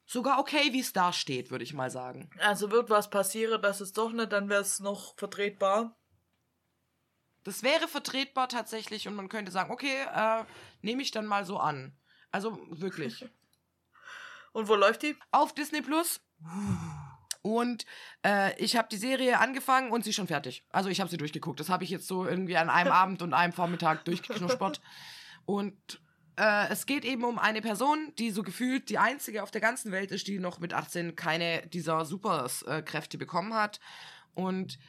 sogar okay, wie es da steht, würde ich mal sagen. Also wird was passieren, das ist doch nicht, dann wäre es noch vertretbar. Das wäre vertretbar tatsächlich und man könnte sagen, okay, äh, nehme ich dann mal so an. Also wirklich. Und wo läuft die? Auf Disney Plus. Und äh, ich habe die Serie angefangen und sie ist schon fertig. Also ich habe sie durchgeguckt. Das habe ich jetzt so irgendwie an einem Abend und einem Vormittag durchgeknuspert. Und äh, es geht eben um eine Person, die so gefühlt die einzige auf der ganzen Welt ist, die noch mit 18 keine dieser Superkräfte bekommen hat. Und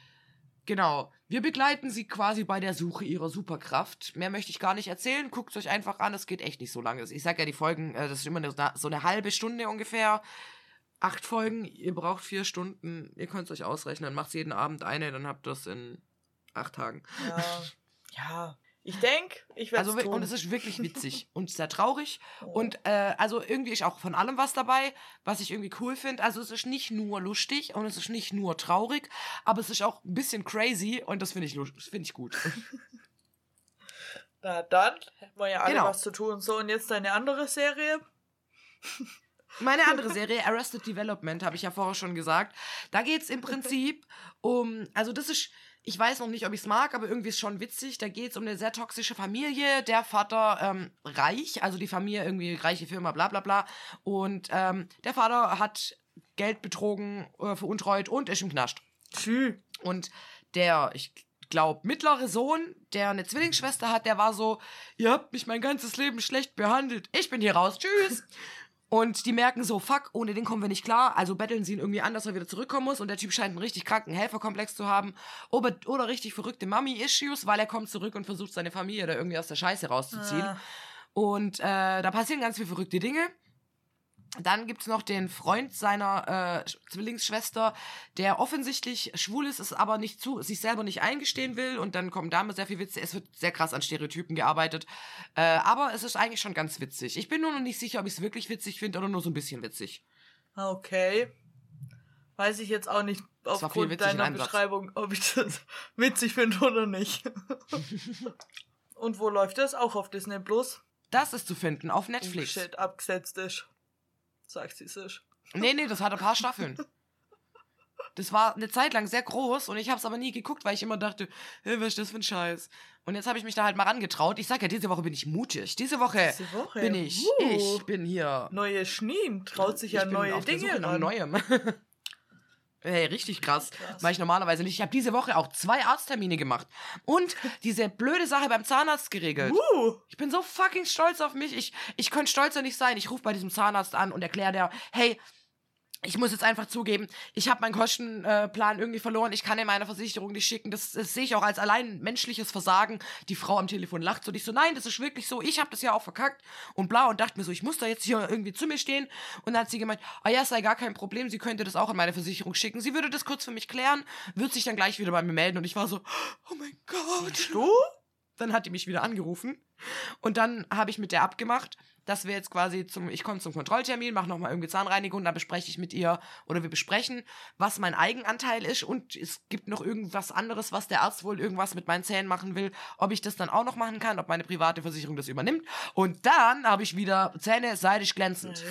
genau, wir begleiten sie quasi bei der Suche ihrer Superkraft. Mehr möchte ich gar nicht erzählen. Guckt es euch einfach an. Es geht echt nicht so lange. Ich sag ja, die Folgen, äh, das ist immer eine, so eine halbe Stunde ungefähr. Acht Folgen, ihr braucht vier Stunden. Ihr könnt es euch ausrechnen. Macht jeden Abend eine, dann habt ihr es in acht Tagen. Ja. ja. Ich denke, ich werde Also, es tun. und es ist wirklich witzig und sehr traurig. Und äh, also irgendwie ist auch von allem was dabei, was ich irgendwie cool finde. Also es ist nicht nur lustig und es ist nicht nur traurig, aber es ist auch ein bisschen crazy und das finde ich, finde ich gut. Na dann, hätten wir ja alle Genau. was zu tun. So, und jetzt deine andere Serie. Meine andere Serie, Arrested Development, habe ich ja vorher schon gesagt. Da geht es im Prinzip um, also das ist, ich weiß noch nicht, ob ich es mag, aber irgendwie ist schon witzig. Da geht es um eine sehr toxische Familie. Der Vater ähm, reich, also die Familie irgendwie reiche Firma, bla bla bla. Und ähm, der Vater hat Geld betrogen, äh, veruntreut und ist im Knast. Tschü. Und der, ich glaube, mittlere Sohn, der eine Zwillingsschwester hat, der war so, ihr habt mich mein ganzes Leben schlecht behandelt. Ich bin hier raus. Tschüss. Und die merken so, fuck, ohne den kommen wir nicht klar. Also betteln sie ihn irgendwie an, dass er wieder zurückkommen muss. Und der Typ scheint einen richtig kranken Helferkomplex zu haben. Oder, oder richtig verrückte Mummy-Issues, weil er kommt zurück und versucht, seine Familie da irgendwie aus der Scheiße rauszuziehen. Ah. Und äh, da passieren ganz viele verrückte Dinge. Dann gibt's noch den Freund seiner äh, Zwillingsschwester, der offensichtlich schwul ist, es aber nicht zu, sich selber nicht eingestehen will. Und dann kommen damit sehr viel Witze. Es wird sehr krass an Stereotypen gearbeitet. Äh, aber es ist eigentlich schon ganz witzig. Ich bin nur noch nicht sicher, ob ich es wirklich witzig finde oder nur so ein bisschen witzig. Okay. Weiß ich jetzt auch nicht aufgrund deiner. Beschreibung, ob ich das witzig finde oder nicht. Und wo läuft das? Auch auf Disney Plus? Das ist zu finden auf Oh, Netflix. shit, abgesetzt ist. Sagt sie sich. Nee, nee, das hat ein paar Staffeln. Das war eine Zeit lang sehr groß und ich habe es aber nie geguckt, weil ich immer dachte, hey, was ist das für ein Scheiß? Und jetzt habe ich mich da halt mal rangetraut. Ich sag ja, diese Woche bin ich mutig. Diese Woche, Diese Woche. bin ich. Uh. Ich bin hier. Neue Schneen, traut sich ja neue Dinge Suche nach ran. Neuem. Hey, richtig krass. Krass. Mach ich normalerweise nicht. Ich habe diese Woche auch zwei Arzttermine gemacht. Und diese blöde Sache beim Zahnarzt geregelt. Uh, Ich bin so fucking stolz auf mich. Ich, ich könnte stolzer nicht sein. Ich rufe bei diesem Zahnarzt an und erkläre der, hey, ich muss jetzt einfach zugeben, ich habe meinen Kostenplan irgendwie verloren. Ich kann in meine Versicherung nicht schicken. Das, das sehe ich auch als allein menschliches Versagen. Die Frau am Telefon lacht so. Und ich so, nein, das ist wirklich so. Ich habe das ja auch verkackt und bla und dachte mir so, ich muss da jetzt hier irgendwie zu mir stehen. Und dann hat sie gemeint, ah ja, sei gar kein Problem. Sie könnte das auch an meine Versicherung schicken. Sie würde das kurz für mich klären, wird sich dann gleich wieder bei mir melden. Und ich war so, oh mein Gott. du? Dann hat die mich wieder angerufen. Und dann habe ich mit der abgemacht, dass wir jetzt quasi zum, ich komme zum Kontrolltermin, mache nochmal irgendwie Zahnreinigung, dann bespreche ich mit ihr oder wir besprechen, was mein Eigenanteil ist und es gibt noch irgendwas anderes, was der Arzt wohl irgendwas mit meinen Zähnen machen will, ob ich das dann auch noch machen kann, ob meine private Versicherung das übernimmt. Und dann habe ich wieder Zähne seidig glänzend.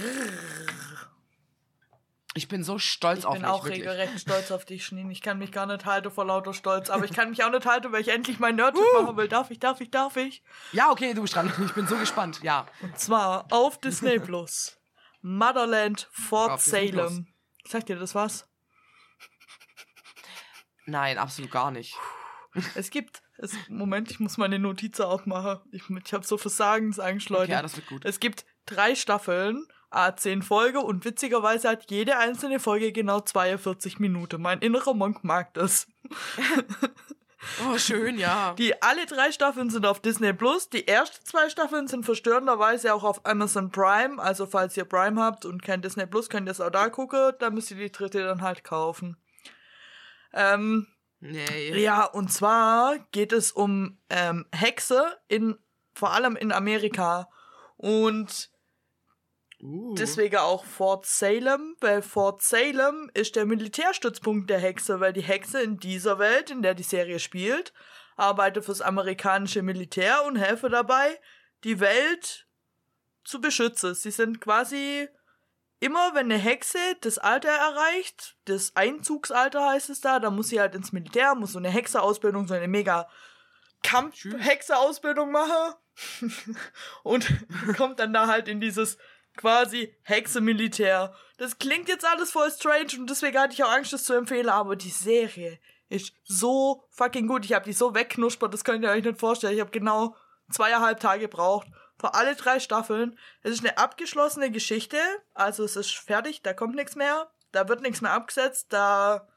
Ich bin so stolz Ich auf bin mich, auch wirklich. regelrecht stolz auf dich, Schneen. Ich kann mich gar nicht halten vor lauter Stolz. Aber ich kann mich auch nicht halten, weil ich endlich mein Nerd machen will. Darf ich, darf ich, darf ich? Ja, okay, du bist dran. Ich bin so gespannt. Ja. Und zwar auf Disney Plus. Motherland Fort Auf Salem. Sagt dir das was? Nein, absolut gar nicht. Es gibt. Es, Moment, ich muss meine Notizen aufmachen. Ich, ich habe so Versagensangst, Leute. Okay, ja, das wird gut. Es gibt drei Staffeln, a 10 Folge und witzigerweise hat jede einzelne Folge genau 42 Minuten. Mein innerer Monk mag das. Oh, schön, ja. Die alle drei Staffeln sind auf Disney Plus. Die ersten zwei Staffeln sind verstörenderweise auch auf Amazon Prime. Also falls ihr Prime habt und kein Disney Plus, könnt ihr es auch da gucken. Da müsst ihr die dritte dann halt kaufen. Ähm, Nee. ja, und zwar geht es um ähm, Hexe in vor allem in Amerika. Und Uh. Deswegen auch Fort Salem, weil Fort Salem ist der Militärstützpunkt der Hexe, weil die Hexe in dieser Welt, in der die Serie spielt, arbeitet fürs amerikanische Militär und helfe dabei, die Welt zu beschützen. Sie sind quasi immer, wenn eine Hexe das Alter erreicht, das Einzugsalter heißt es da, dann muss sie halt ins Militär, muss so eine Hexeausbildung, so eine mega Kampf-Hexe-Ausbildung machen und kommt dann da halt in dieses quasi Hexe-Militär. Das klingt jetzt alles voll strange und deswegen hatte ich auch Angst, das zu empfehlen, aber die Serie ist so fucking gut. Ich habe die so wegknuspert, das könnt ihr euch nicht vorstellen. Ich habe genau zweieinhalb Tage gebraucht für alle drei Staffeln. Es ist eine abgeschlossene Geschichte, also es ist fertig, da kommt nichts mehr, da wird nichts mehr abgesetzt, da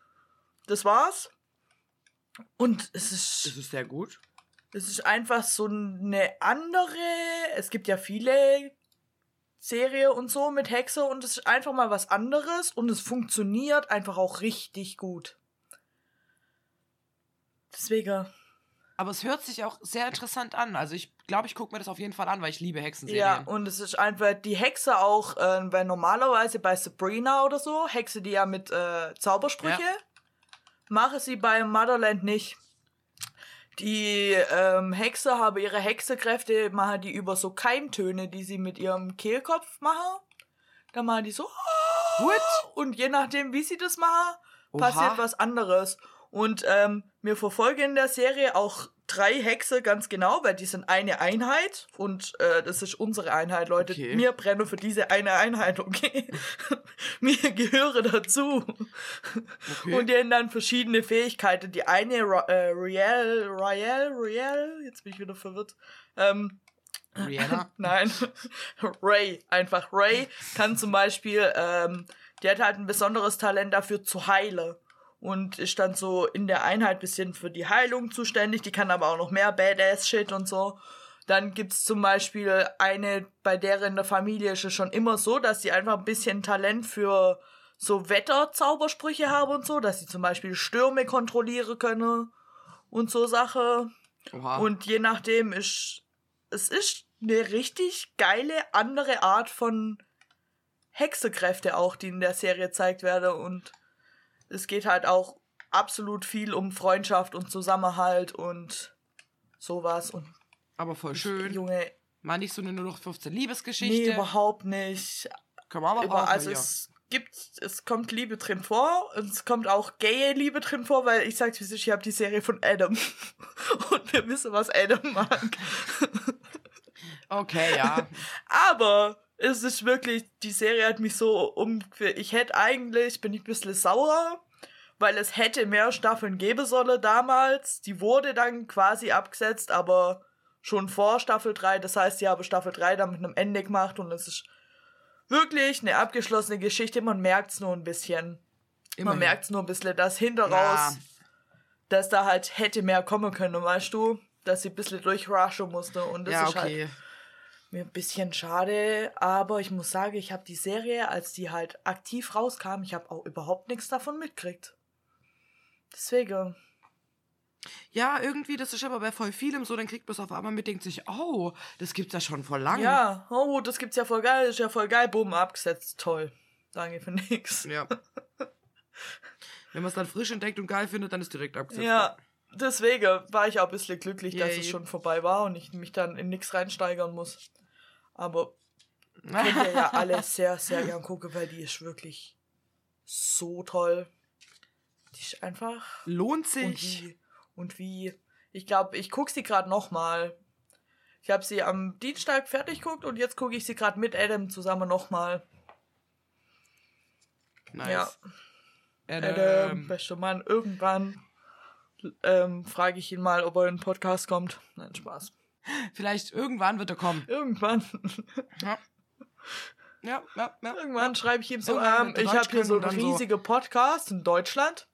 das war's. Und es ist Das ist sehr gut. es ist einfach so eine andere. Es gibt ja viele Serie und so mit Hexe und es ist einfach mal was anderes und es funktioniert einfach auch richtig gut. Deswegen. Aber es hört sich auch sehr interessant an. Also ich glaube, ich gucke mir das auf jeden Fall an, weil ich liebe Hexenserien. Ja, und es ist einfach die Hexe auch, äh, weil normalerweise bei Sabrina oder so, Hexe die ja mit äh, Zaubersprüche, Ja. mache sie bei Motherland nicht. Die ähm, Hexe habe ihre Hexekräfte, mache die über so Keimtöne, die sie mit ihrem Kehlkopf machen. Dann machen die so. What? Und je nachdem, wie sie das machen, Oha. passiert was anderes. Und ähm, wir verfolgen in der Serie auch drei Hexe ganz genau, weil die sind eine Einheit und äh, das ist unsere Einheit, Leute. Okay. Mir brenne für diese eine Einheit, okay? Mir gehöre dazu. Okay. Und die haben dann verschiedene Fähigkeiten. Die eine, äh, Riel, Riel, Riel, jetzt bin ich wieder verwirrt. Ähm, Rihanna? Nein, Ray, einfach Ray kann zum Beispiel, ähm, die hat halt ein besonderes Talent dafür zu heilen und ist dann so in der Einheit bisschen für die Heilung zuständig. Die kann aber auch noch mehr Badass-Shit und so. Dann gibt's zum Beispiel eine, bei der in der Familie ist es schon immer so, dass sie einfach ein bisschen Talent für so Wetterzaubersprüche haben und so, dass sie zum Beispiel Stürme kontrollieren können und so Sache. Oha. Und je nachdem ist, es ist eine richtig geile andere Art von Hexekräfte auch, die in der Serie gezeigt werden. Und es geht halt auch absolut viel um Freundschaft und Zusammenhalt und sowas. Und aber voll schön. Junge, Mal nicht so eine 0815 Liebesgeschichte. nee, überhaupt nicht. Kann man aber Über, auch also es gibt, es kommt Liebe drin vor und es kommt auch gaye Liebe drin vor, weil ich sag's wie ich habe die Serie von Adam. und wir wissen, was Adam mag. Okay, ja. Aber es ist wirklich, die Serie hat mich so um. Ich hätte eigentlich, bin ich ein bisschen sauer, weil es hätte mehr Staffeln geben sollen damals. Die wurde dann quasi abgesetzt, aber schon vor Staffel 3. Das heißt, sie haben Staffel 3 dann mit einem Ende gemacht und es ist wirklich eine abgeschlossene Geschichte. Man merkt's nur ein bisschen. Man Immerhin. merkt's nur ein bisschen, dass hinter Ja. dass da halt hätte mehr kommen können, weißt du? Dass sie ein bisschen durchrushen musste und das Ja, ist halt okay. Mir ein bisschen schade, aber ich muss sagen, ich habe die Serie, als die halt aktiv rauskam, ich habe auch überhaupt nichts davon mitgekriegt. Deswegen. Ja, irgendwie, das ist aber bei voll vielem so, dann kriegt man es auf einmal mit, denkt sich, oh, das gibt's ja schon vor lang. Ja, oh, das gibt's ja voll geil, ist ja voll geil, bumm, abgesetzt, toll. Danke für nix. Ja. Wenn man es dann frisch entdeckt und geil findet, dann ist direkt abgesetzt. Ja, deswegen war ich auch ein bisschen glücklich, dass Yay. es schon vorbei war und ich mich dann in nichts reinsteigern muss. Aber könnt ihr ja alle sehr, sehr gern gucken, weil die ist wirklich so toll. Die ist einfach. Lohnt Und sich. wie. Und wie. Ich glaube, ich gucke sie gerade nochmal. Ich habe sie am Dienstag fertig geguckt und jetzt gucke ich sie gerade mit Adam zusammen nochmal. Nice. Ja. Adam. Adam, bester Mann, irgendwann ähm, frage ich ihn mal, ob er in den Podcast kommt. Nein, Spaß. Vielleicht irgendwann wird er kommen. Irgendwann. Ja. Ja, ja, ja. Irgendwann schreibe ich ihm so, ähm, ich habe hier so dann so- riesigen Podcast in Deutschland.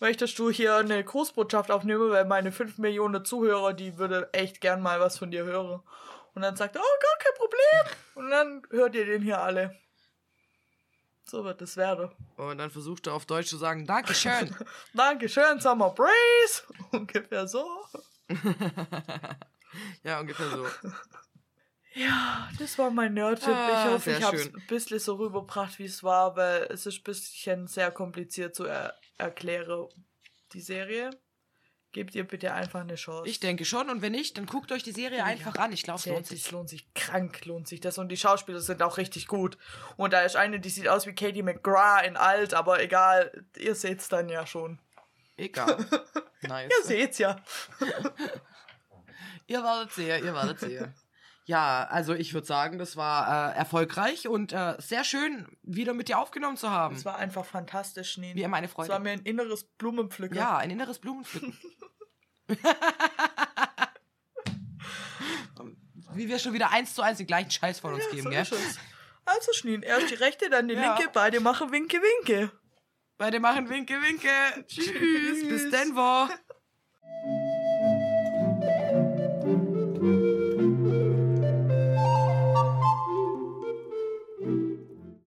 Möchtest du hier eine Grußbotschaft aufnehmen, weil meine 5 Millionen Zuhörer, die würde echt gern mal was von dir hören. Und dann sagt er, oh, gar kein Problem. Und dann hört ihr den hier alle. So wird es werden. Und dann versucht er auf Deutsch zu sagen, Dankeschön. Dankeschön, Summer Breeze. Ungefähr so. ja, ungefähr so. Ja, das war mein Nerd-Tipp. Ah, ich hoffe, ich habe es ein bisschen so rübergebracht, wie es war, weil es ist ein bisschen sehr kompliziert zu er erklären, die Serie. Gebt ihr bitte einfach eine Chance. Ich denke schon. Und wenn nicht, dann guckt euch die Serie Ja. einfach an. Ich glaube, es lohnt sich, sich. lohnt sich krank, lohnt sich das. Und die Schauspieler sind auch richtig gut. Und da ist eine, die sieht aus wie Katie McGrath in alt, aber egal, ihr seht's dann ja schon. Egal. Nice. Ihr seht's ja. Ihr wartet sehr, ihr wartet sehr. Ja, also ich würde sagen, das war äh, erfolgreich und äh, sehr schön, wieder mit dir aufgenommen zu haben. Es war einfach fantastisch, Nien. Wie immer eine Es war Freude. mir ein inneres Blumenpflücken. Ja, ein inneres Blumenpflücken. Wie wir schon wieder eins zu eins den gleichen Scheiß von uns Ja, geben, so gell? Also Schnien, erst die rechte, dann die Ja. linke, beide machen Winke, Winke. Beide machen Winke, Winke. Tschüss, bis. Denver.